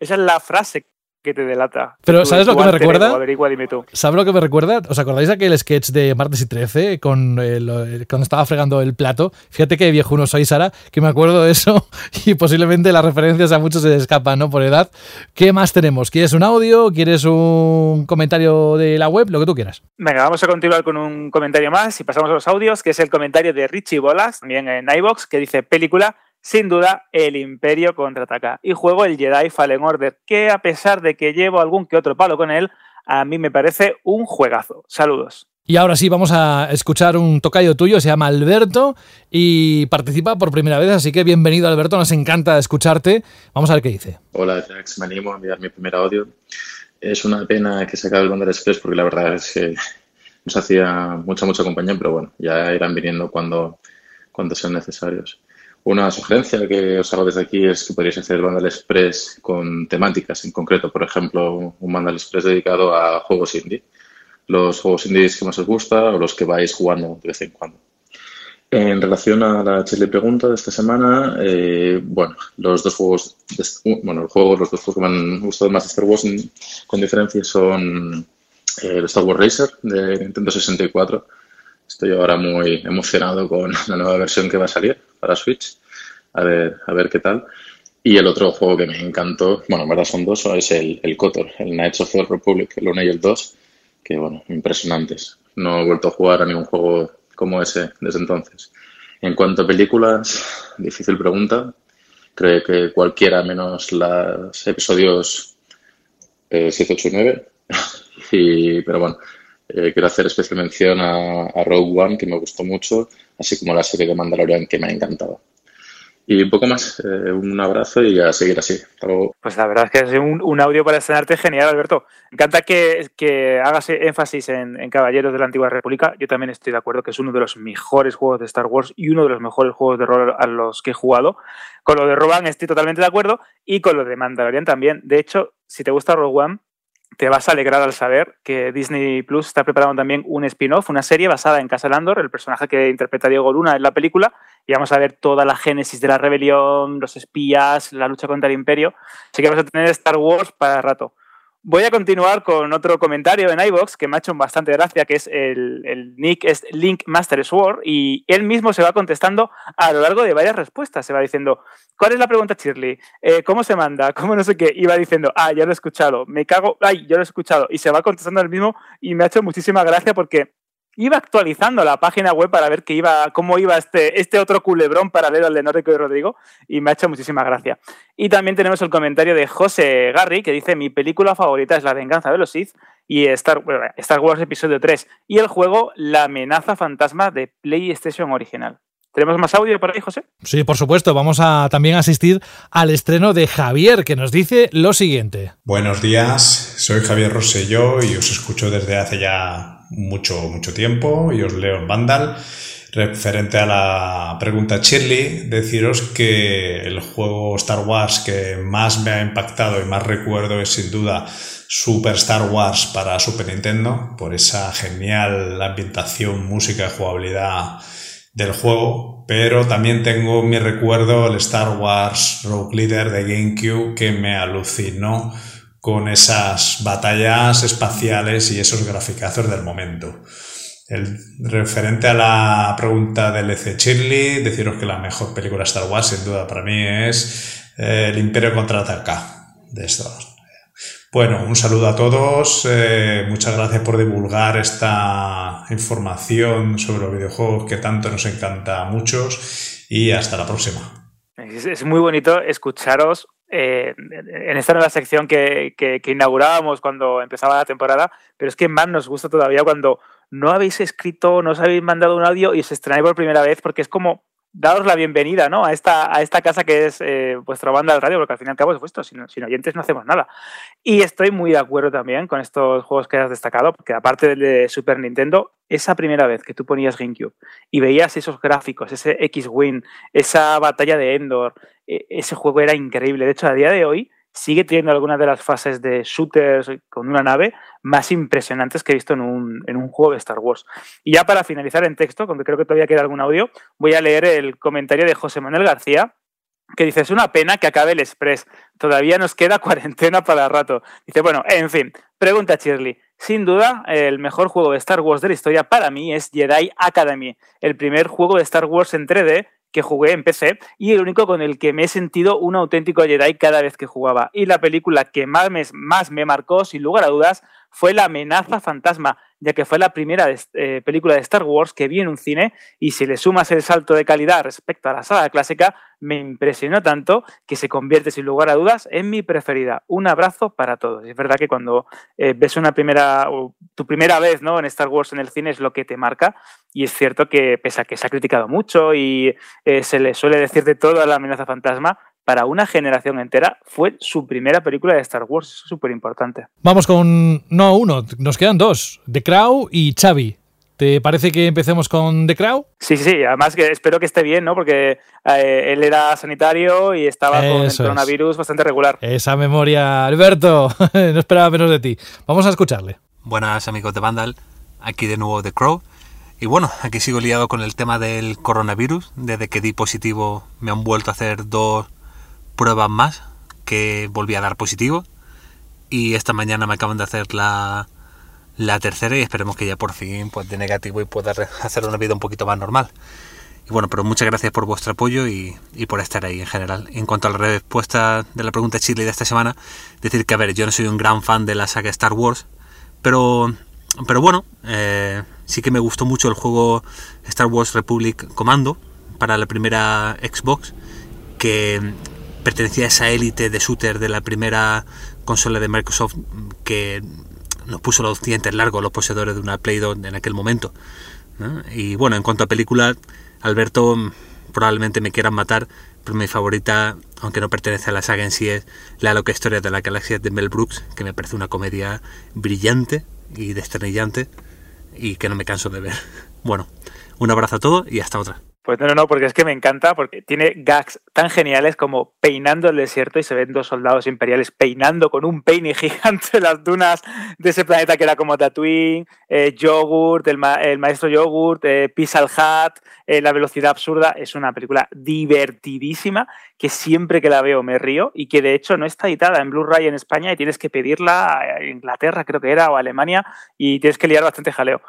Esa es la frase que te delata. Pero Tú- ¿sabes lo que me recuerda? averigua, dime tú. ¿Sabes lo que me recuerda? ¿Os acordáis de aquel sketch de martes y 13 con el- el- cuando estaba fregando el plato? Fíjate qué viejuno soy, Sara, que me acuerdo de eso y posiblemente las referencias a muchos se les escapan, ¿no? Por edad. ¿Qué más tenemos? ¿Quieres un audio? ¿Quieres un comentario de la web? Lo que tú quieras. Venga, vamos a continuar con un comentario más y pasamos a los audios, que es el comentario de Richie Bolas, también en iBox, que dice película, sin duda, El Imperio contraataca. Y juego el Jedi Fallen Order, que a pesar de que llevo algún que otro palo con él, a mí me parece un juegazo. Saludos. Y ahora sí, vamos a escuchar un tocayo tuyo, se llama Alberto y participa por primera vez, así que bienvenido Alberto, nos encanta escucharte. Vamos a ver qué dice. Hola, Jax, me animo a enviar mi primer audio. Es una pena que se acabe el Bundle Express porque la verdad es que nos hacía mucha, mucha compañía, pero bueno, ya irán viniendo cuando, cuando sean necesarios. Una sugerencia que os hago desde aquí es que podríais hacer Bundle Express con temáticas en concreto, por ejemplo, un Bundle Express dedicado a juegos indie. Los juegos indies que más os gusta o los que vais jugando de vez en cuando. En relación a la chile pregunta de esta semana, eh, bueno, los dos juegos, de- bueno, el juego, los dos juegos que me han gustado más de Star Wars con diferencia son eh, el Star Wars Racer de Nintendo 64. Estoy ahora muy emocionado con la nueva versión que va a salir para Switch. A ver, a ver qué tal. Y el otro juego que me encantó, bueno, en verdad son dos, es el, el KOTOR, el Knights of the Republic, el 1 y el 2, que bueno, impresionantes. No he vuelto a jugar a ningún juego como ese desde entonces. En cuanto a películas, difícil pregunta. Creo que cualquiera menos los episodios eh, 7, 8 y 9. Y, pero bueno, eh, quiero hacer especial mención a, Rogue One, que me gustó mucho, así como la serie de Mandalorian, que me ha encantado. Y un poco más, eh, un abrazo y a seguir así. Pues la verdad es que es un, un audio para estrenarte genial, Alberto. Me encanta que, que hagas énfasis en, en Caballeros de la Antigua República. Yo también estoy de acuerdo que es uno de los mejores juegos de Star Wars y uno de los mejores juegos de rol a los que he jugado. Con lo de Roban estoy totalmente de acuerdo y con lo de Mandalorian también. De hecho, si te gusta Rogue One, te vas a alegrar al saber que Disney Plus está preparando también un spin-off, una serie basada en Castle Andor, el personaje que interpreta Diego Luna en la película, y vamos a ver toda la génesis de la rebelión, los espías, la lucha contra el imperio. Así que vamos a tener Star Wars para rato. Voy a continuar con otro comentario en iBox que me ha hecho bastante gracia, que es el, el nick es Link Master Sword, y él mismo se va contestando a lo largo de varias respuestas. Se va diciendo, ¿cuál es la pregunta, Shirley? Eh, ¿Cómo se manda? ¿Cómo no sé qué? Y va diciendo, ah, ya lo he escuchado, me cago, ay, ya lo he escuchado. Y se va contestando el mismo y me ha hecho muchísima gracia porque iba actualizando la página web para ver que iba, cómo iba este, este otro culebrón paralelo al de Nórdico y Rodrigo y me ha hecho muchísima gracia. Y también tenemos el comentario de José Garry que dice mi película favorita es La venganza de los Sith y Star, bueno, Star Wars Episodio 3 y el juego La amenaza fantasma de PlayStation original. ¿Tenemos más audio por ahí, José? Sí, por supuesto. Vamos a también asistir al estreno de Javier, que nos dice lo siguiente. Buenos días, soy Javier Rosselló y os escucho desde hace ya mucho, mucho tiempo y os leo en Vandal. Referente a la pregunta Shirley, deciros que el juego Star Wars que más me ha impactado y más recuerdo es sin duda Super Star Wars para Super Nintendo, por esa genial ambientación, música y jugabilidad del juego, pero también tengo mi recuerdo el Star Wars Rogue Leader de GameCube que me alucinó con esas batallas espaciales y esos graficazos del momento. El referente a la pregunta del EC Shirley, deciros que la mejor película Star Wars sin duda para mí es eh, El Imperio contraataca de estos. Bueno, un saludo a todos. Eh, muchas gracias por divulgar esta información sobre los videojuegos que tanto nos encanta a muchos y hasta la próxima. Es, muy bonito escucharos eh, en esta nueva sección que, que, inaugurábamos cuando empezaba la temporada, pero es que más nos gusta todavía cuando no habéis escrito, no os habéis mandado un audio y os estrenáis por primera vez, porque es como daros la bienvenida ¿no? a, esta, a esta casa que es eh, vuestra banda de radio, porque al fin y al cabo es vuestro, sin, sin, oyentes no hacemos nada. Y estoy muy de acuerdo también con estos juegos que has destacado, porque aparte del de Super Nintendo, esa primera vez que tú ponías GameCube y veías esos gráficos, ese X-Wing, esa batalla de Endor, e, ese juego era increíble. De hecho, a día de hoy sigue teniendo algunas de las fases de shooters con una nave más impresionantes que he visto en un, en un, juego de Star Wars. Y ya para finalizar en texto, porque creo que todavía queda algún audio, voy a leer el comentario de José Manuel García, que dice, es una pena que acabe el Express, todavía nos queda cuarentena para rato. Dice, bueno, en fin, pregunta Shirley. Sin duda, el mejor juego de Star Wars de la historia para mí es Jedi Academy, el primer juego de Star Wars en 3D que jugué en PC y el único con el que me he sentido un auténtico Jedi cada vez que jugaba. Y la película que más me, más me marcó, sin lugar a dudas, fue La amenaza fantasma, ya que fue la primera eh, película de Star Wars que vi en un cine y si le sumas el salto de calidad respecto a la saga clásica, me impresionó tanto que se convierte sin lugar a dudas en mi preferida. Un abrazo para todos. Es verdad que cuando eh, ves una primera, tu primera vez ¿no? en Star Wars en el cine es lo que te marca y es cierto que pese a que se ha criticado mucho y eh, se le suele decir de todo a la amenaza fantasma, para una generación entera fue su primera película de Star Wars. Eso es súper importante. Vamos con, no uno, nos quedan dos, The Crow y Xavi. ¿Te parece que empecemos con The Crow? Sí, sí, además que espero que esté bien, ¿no? Porque eh, él era sanitario y estaba con el coronavirus bastante regular. Esa memoria, Alberto, no esperaba menos de ti. Vamos a escucharle. Buenas amigos de Vandal, aquí de nuevo The Crow. Y bueno, aquí sigo liado con el tema del coronavirus. Desde que di positivo me han vuelto a hacer dos pruebas más que volví a dar positivo. Y esta mañana me acaban de hacer la, la tercera y esperemos que ya por fin pues de negativo y pueda hacer una vida un poquito más normal. Y bueno, pero muchas gracias por vuestro apoyo y, y, por estar ahí en general. En cuanto a la respuesta de la pregunta chile de esta semana, decir que a ver, yo no soy un gran fan de la saga Star Wars, pero, pero bueno, eh, sí que me gustó mucho el juego Star Wars Republic Commando para la primera Xbox, que, pertenecía a esa élite de shooter de la primera consola de Microsoft que nos puso los dientes largos los poseedores de una Play 2 en aquel momento. Y bueno, en cuanto a película, Alberto probablemente me quieran matar, pero mi favorita, aunque no pertenece a la saga en sí, es La loca historia de la galaxia de Mel Brooks, que me parece una comedia brillante y desternillante y que no me canso de ver. Bueno, un abrazo a todos y hasta otra. Pues no, no, no, porque es que me encanta, porque tiene gags tan geniales como peinando el desierto y se ven dos soldados imperiales peinando con un peine gigante las dunas de ese planeta que era como Tatooine, eh, Yogurt, el, maestro Yogurt, eh, Pixel Hat, eh, La velocidad absurda. Es una película divertidísima que siempre que la veo me río y que de hecho no está editada en Blu-ray en España y tienes que pedirla a Inglaterra, creo que era, o a Alemania, y tienes que liar bastante jaleo.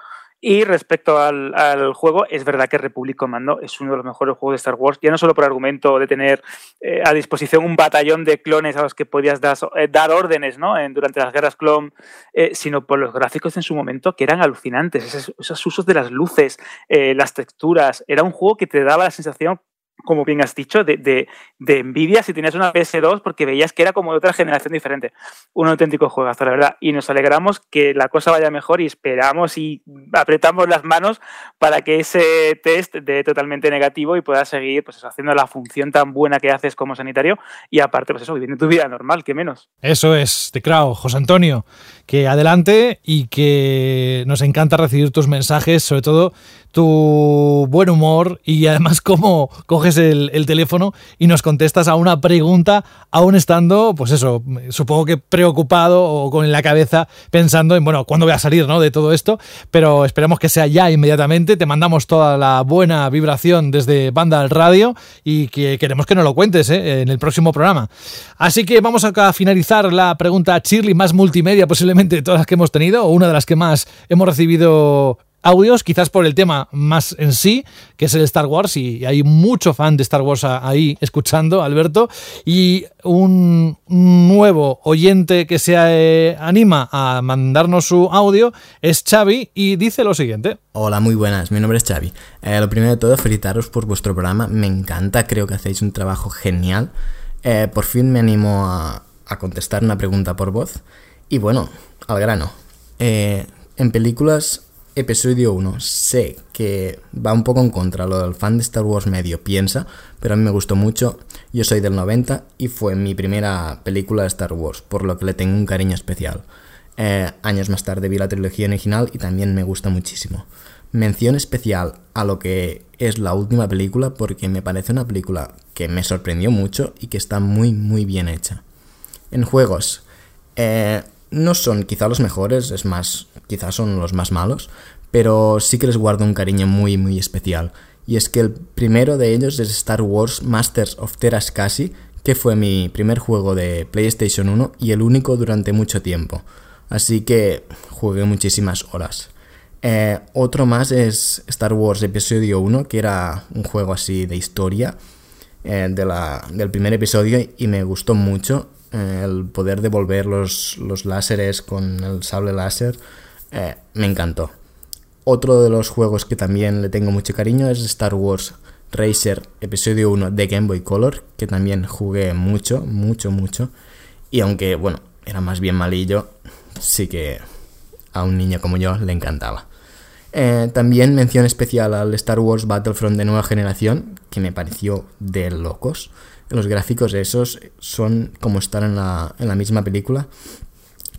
Y respecto al, juego, es verdad que Republic Commando es uno de los mejores juegos de Star Wars, ya no solo por argumento de tener eh, a disposición un batallón de clones a los que podías eh, dar órdenes ¿no? durante las guerras clon, eh, sino por los gráficos en su momento que eran alucinantes, esos, usos de las luces, las texturas. Era un juego que te daba la sensación como bien has dicho, de, de, de, envidia si tenías una PS2 porque veías que era como de otra generación diferente. Un auténtico juegazo, la verdad. Y nos alegramos que la cosa vaya mejor y esperamos y apretamos las manos para que ese test dé totalmente negativo y puedas seguir pues haciendo la función tan buena que haces como sanitario y aparte, pues eso, viviendo tu vida normal, que menos. Eso es, te creo, José Antonio, que adelante y que nos encanta recibir tus mensajes, sobre todo tu buen humor y además cómo coges el, teléfono y nos contestas a una pregunta aún estando, pues eso, supongo que preocupado o con la cabeza pensando en, bueno, ¿cuándo voy a salir ¿no? de todo esto? Pero esperemos que sea ya inmediatamente. Te mandamos toda la buena vibración desde Banda al Radio y que queremos que nos lo cuentes ¿eh? en el próximo programa. Así que vamos a finalizar la pregunta Shirley más multimedia posiblemente de todas las que hemos tenido o una de las que más hemos recibido audios, quizás por el tema más en sí, que es el Star Wars, y hay mucho fan de Star Wars ahí escuchando, Alberto, y un nuevo oyente que se eh, anima a mandarnos su audio es Xavi y dice lo siguiente. Hola, muy buenas, mi nombre es Xavi. Eh, lo primero de todo, felicitaros por vuestro programa, me encanta, creo que hacéis un trabajo genial. Eh, por fin me animo a, contestar una pregunta por voz. Y bueno, al grano. En películas, episodio 1, sé que va un poco en contra lo del fan de Star Wars medio piensa, pero a mí me gustó mucho. Yo soy del 90 y fue mi primera película de Star Wars, por lo que le tengo un cariño especial. Eh, años más tarde vi la trilogía original y también me gusta muchísimo. Mención especial a lo que es la última película porque me parece una película que me sorprendió mucho y que está muy muy bien hecha. En juegos, eh, no son quizá los mejores, es más, quizás son los más malos, pero sí que les guardo un cariño muy, muy especial. Y es que el primero de ellos es Star Wars Masters of Terascasi, que fue mi primer juego de PlayStation 1 y el único durante mucho tiempo. Así que jugué muchísimas horas. Eh, otro más es Star Wars Episodio 1, que era un juego así de historia eh, de la, del primer episodio y me gustó mucho. Eh, el poder devolver los, los láseres con el sable láser, eh, me encantó. Otro de los juegos que también le tengo mucho cariño es Star Wars Racer Episodio 1 de Game Boy Color, que también jugué mucho, mucho, mucho. Y aunque, bueno, era más bien malillo, sí que a un niño como yo le encantaba. Eh, también mención especial al Star Wars Battlefront de nueva generación, que me pareció de locos los gráficos esos son como estar en la, en la misma película.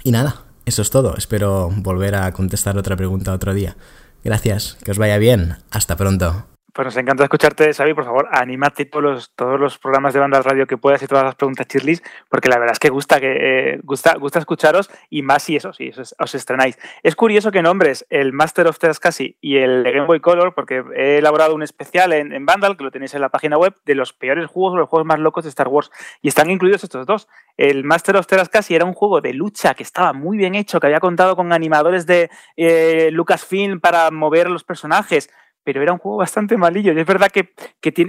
Y nada, eso es todo. Espero volver a contestar otra pregunta otro día. Gracias, que os vaya bien. Hasta pronto. Pues nos encanta escucharte, Xavi. Por favor, anímate todos los, todos los programas de banda radio que puedas y todas las preguntas chirlis, porque la verdad es que gusta que eh, gusta, gusta escucharos y más si eso, si os estrenáis. Es curioso que nombres el Master of Casi y el Game Boy Color, porque he elaborado un especial en, en Vandal, que lo tenéis en la página web, de los peores juegos o los juegos más locos de Star Wars. Y están incluidos estos dos. El Master of Casi era un juego de lucha que estaba muy bien hecho, que había contado con animadores de eh, Lucasfilm para mover los personajes pero era un juego bastante malillo. Y es verdad que,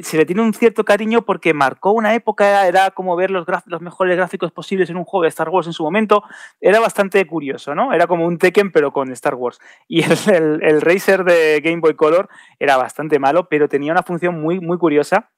se le tiene un cierto cariño porque marcó una época, era, como ver los, los, mejores gráficos posibles en un juego de Star Wars en su momento. Era bastante curioso, ¿no? Era como un Tekken, pero con Star Wars. Y el, el, Racer de Game Boy Color era bastante malo, pero tenía una función muy, muy curiosa.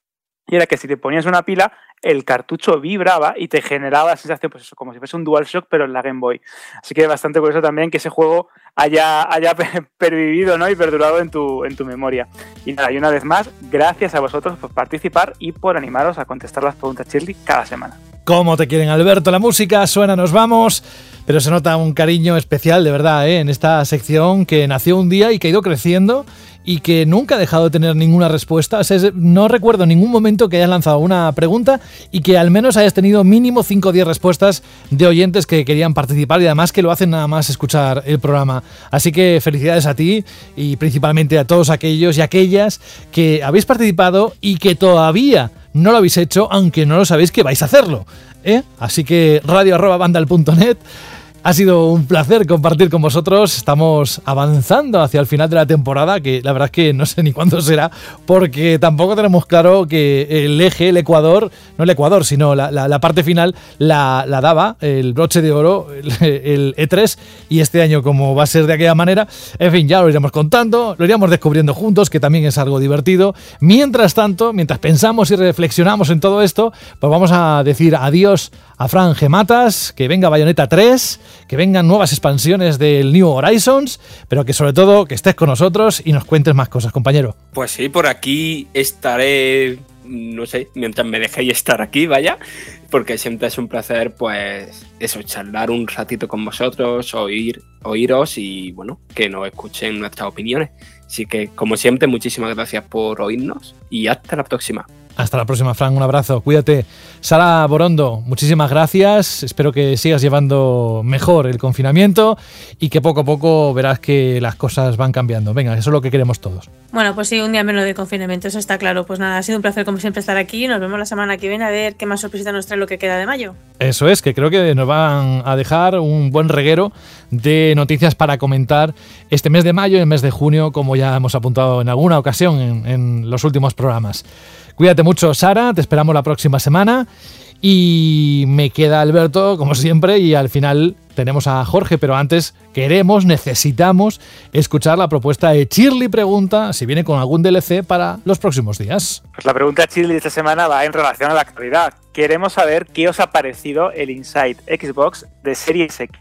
Y era que si te ponías una pila, el cartucho vibraba y te generaba la sensación, pues eso, como si fuese un DualShock, pero en la Game Boy. Así que bastante curioso también que ese juego haya, haya pervivido ¿no? y perdurado en tu, en tu memoria. Y nada, y una vez más, gracias a vosotros por participar y por animaros a contestar las preguntas Shirley cada semana. ¿Cómo te quieren, Alberto? La música suena, nos vamos. Pero se nota un cariño especial, de verdad, ¿eh? en esta sección que nació un día y que ha ido creciendo y que nunca ha dejado de tener ninguna respuesta. no recuerdo ningún momento que hayas lanzado una pregunta y que al menos hayas tenido mínimo 5 o 10 respuestas de oyentes que querían participar y además que lo hacen nada más escuchar el programa. Así que felicidades a ti y principalmente a todos aquellos y aquellas que habéis participado y que todavía no lo habéis hecho, aunque no lo sabéis que vais a hacerlo. ¿eh? Así que radio.bandal.net ha sido un placer compartir con vosotros. Estamos avanzando hacia el final de la temporada, que la verdad es que no sé ni cuándo será, porque tampoco tenemos claro que el eje, el Ecuador, no el Ecuador, sino la, parte final la, daba el broche de oro, el, E3, y este año como va a ser de aquella manera, en fin, ya lo iremos contando, lo iremos descubriendo juntos, que también es algo divertido. Mientras tanto, mientras pensamos y reflexionamos en todo esto, pues vamos a decir adiós a Fran Gematas, que venga Bayonetta 3, que vengan nuevas expansiones del New Horizons, pero que sobre todo que estés con nosotros y nos cuentes más cosas, compañero. Pues sí, por aquí estaré, no sé, mientras me dejéis estar aquí, vaya, porque siempre es un placer, pues, eso, charlar un ratito con vosotros, oír, oíros y, bueno, que nos escuchen nuestras opiniones. Así que, como siempre, muchísimas gracias por oírnos y hasta la próxima. Hasta la próxima, Frank. Un abrazo. Cuídate. Sara Borondo, muchísimas gracias. Espero que sigas llevando mejor el confinamiento y que poco a poco verás que las cosas van cambiando. Venga, eso es lo que queremos todos. Bueno, pues sí, un día menos de confinamiento, eso está claro. Pues nada, ha sido un placer como siempre estar aquí. Nos vemos la semana que viene a ver qué más sorpresita nos trae lo que queda de mayo. Eso es, que creo que nos van a dejar un buen reguero de noticias para comentar este mes de mayo y el mes de junio, como ya hemos apuntado en alguna ocasión en, en los últimos programas. Cuídate mucho, Sara, te esperamos la próxima semana. Y me queda Alberto, como siempre, y al final tenemos a Jorge, pero antes queremos, necesitamos escuchar la propuesta de Shirley Pregunta si viene con algún DLC para los próximos días. Pues la pregunta de Shirley de esta semana va en relación a la actualidad. Queremos saber qué os ha parecido el Inside Xbox de Series X.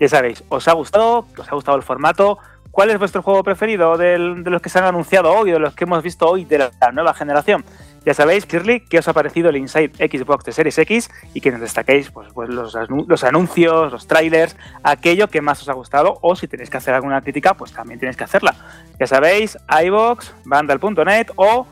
Ya sabéis, ¿os ha gustado? ¿Os ha gustado el formato? ¿Cuál es vuestro juego preferido de los que se han anunciado hoy, de los que hemos visto hoy de la, nueva generación? Ya sabéis, Shirley, qué os ha parecido el Inside Xbox de Series X y que nos destaquéis pues, pues los, anu- los anuncios, los trailers, aquello que más os ha gustado o si tenéis que hacer alguna crítica, pues también tenéis que hacerla. Ya sabéis, iVox, vandal.net o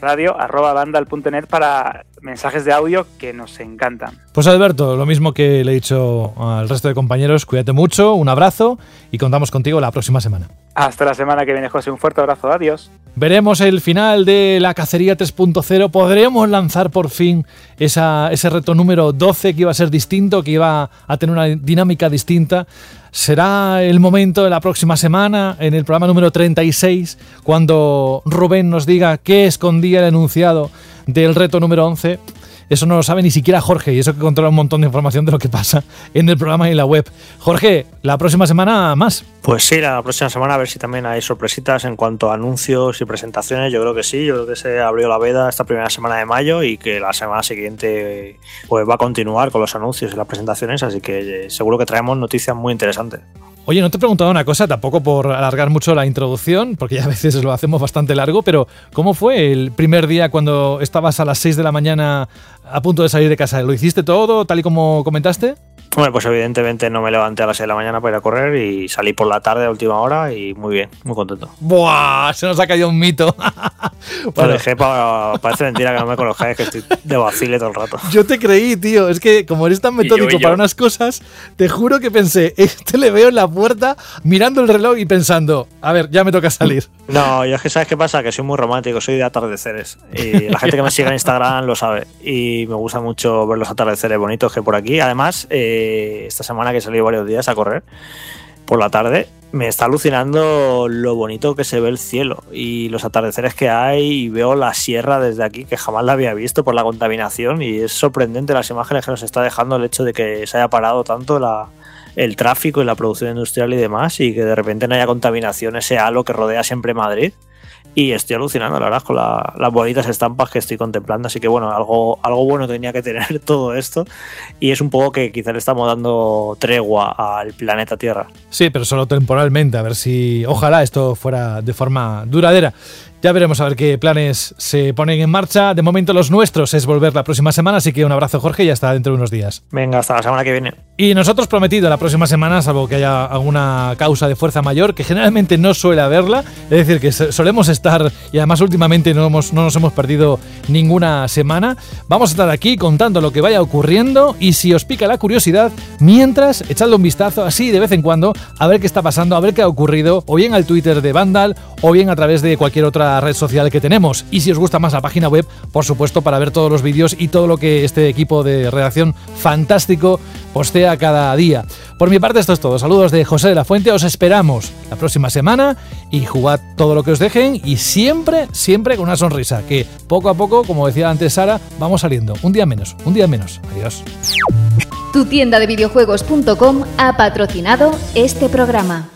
radio arroba vandal.net para mensajes de audio que nos encantan. Pues Alberto, lo mismo que le he dicho al resto de compañeros, cuídate mucho, un abrazo y contamos contigo la próxima semana. Hasta la semana que viene, José. Un fuerte abrazo. Adiós. Veremos el final de la cacería 3.0. Podremos lanzar por fin esa- ese reto número 12 que iba a ser distinto, que iba a tener una dinámica distinta. Será el momento de la próxima semana, en el programa número 36, cuando Rubén nos diga qué escondía el enunciado del reto número 11. Eso no lo sabe ni siquiera Jorge, y eso que controla un montón de información de lo que pasa en el programa y en la web. Jorge, la próxima semana más. Pues sí, la próxima semana a ver si también hay sorpresitas en cuanto a anuncios y presentaciones. Yo creo que sí, yo creo que se abrió la veda esta primera semana de mayo y que la semana siguiente pues va a continuar con los anuncios y las presentaciones, así que eh, seguro que traemos noticias muy interesantes. Oye, no te he preguntado una cosa, tampoco por alargar mucho la introducción, porque ya a veces lo hacemos bastante largo, pero ¿cómo fue el primer día cuando estabas a las 6 de la mañana a punto de salir de casa? ¿Lo hiciste todo tal y como comentaste? Bueno, pues evidentemente no me levanté a las 6 de la mañana para ir a correr y salí por la tarde a última hora y muy bien, muy contento. ¡Buah! Se nos ha caído un mito. Lo Bueno. dejé para. Parece mentira que no me conozcáis, que estoy de vacile todo el rato. Yo te creí, tío. Es que como eres tan metódico y yo. para unas cosas, te juro que pensé, este le veo en la puerta mirando el reloj y pensando, a ver, ya me toca salir. No, yo es que sabes qué pasa, que soy muy romántico, soy de atardeceres. Y la gente que me sigue en Instagram lo sabe. Y me gusta mucho ver los atardeceres bonitos que por aquí. Además, eh, esta semana que he salido varios días a correr por la tarde, me está alucinando lo bonito que se ve el cielo y los atardeceres que hay. Y veo la sierra desde aquí, que jamás la había visto por la contaminación. Y es sorprendente las imágenes que nos está dejando el hecho de que se haya parado tanto la, el tráfico y la producción industrial y demás, y que de repente no haya contaminación, ese halo que rodea siempre Madrid. Y estoy alucinando, la verdad, con la- las bonitas estampas que estoy contemplando. Así que bueno, algo, algo bueno tenía que tener todo esto. Y es un poco que quizá le estamos dando tregua al planeta Tierra. Sí, pero solo temporalmente, a ver si ojalá esto fuera de forma duradera. Ya veremos a ver qué planes se ponen en marcha. De momento los nuestros es volver la próxima semana, así que un abrazo Jorge y hasta dentro de unos días. Venga, hasta la semana que viene. Y nosotros prometido la próxima semana, salvo que haya alguna causa de fuerza mayor, que generalmente no suele haberla, es decir, que so- solemos estar, y además últimamente no, hemos- no nos hemos perdido ninguna semana, vamos a estar aquí contando lo que vaya ocurriendo y si os pica la curiosidad, mientras echadle un vistazo así de vez en cuando a ver qué está pasando, a ver qué ha ocurrido, o bien al Twitter de Vandal, o bien a través de cualquier otra red social que tenemos. Y si os gusta más la página web, por supuesto, para ver todos los vídeos y todo lo que este equipo de redacción fantástico postea cada día. Por mi parte, esto es todo. Saludos de José de la Fuente. Os esperamos la próxima semana y jugad todo lo que os dejen y siempre, siempre con una sonrisa. Que poco a poco, como decía antes Sara, vamos saliendo. Un día menos, un día menos. Adiós. Tu tienda de videojuegos.com ha patrocinado este programa.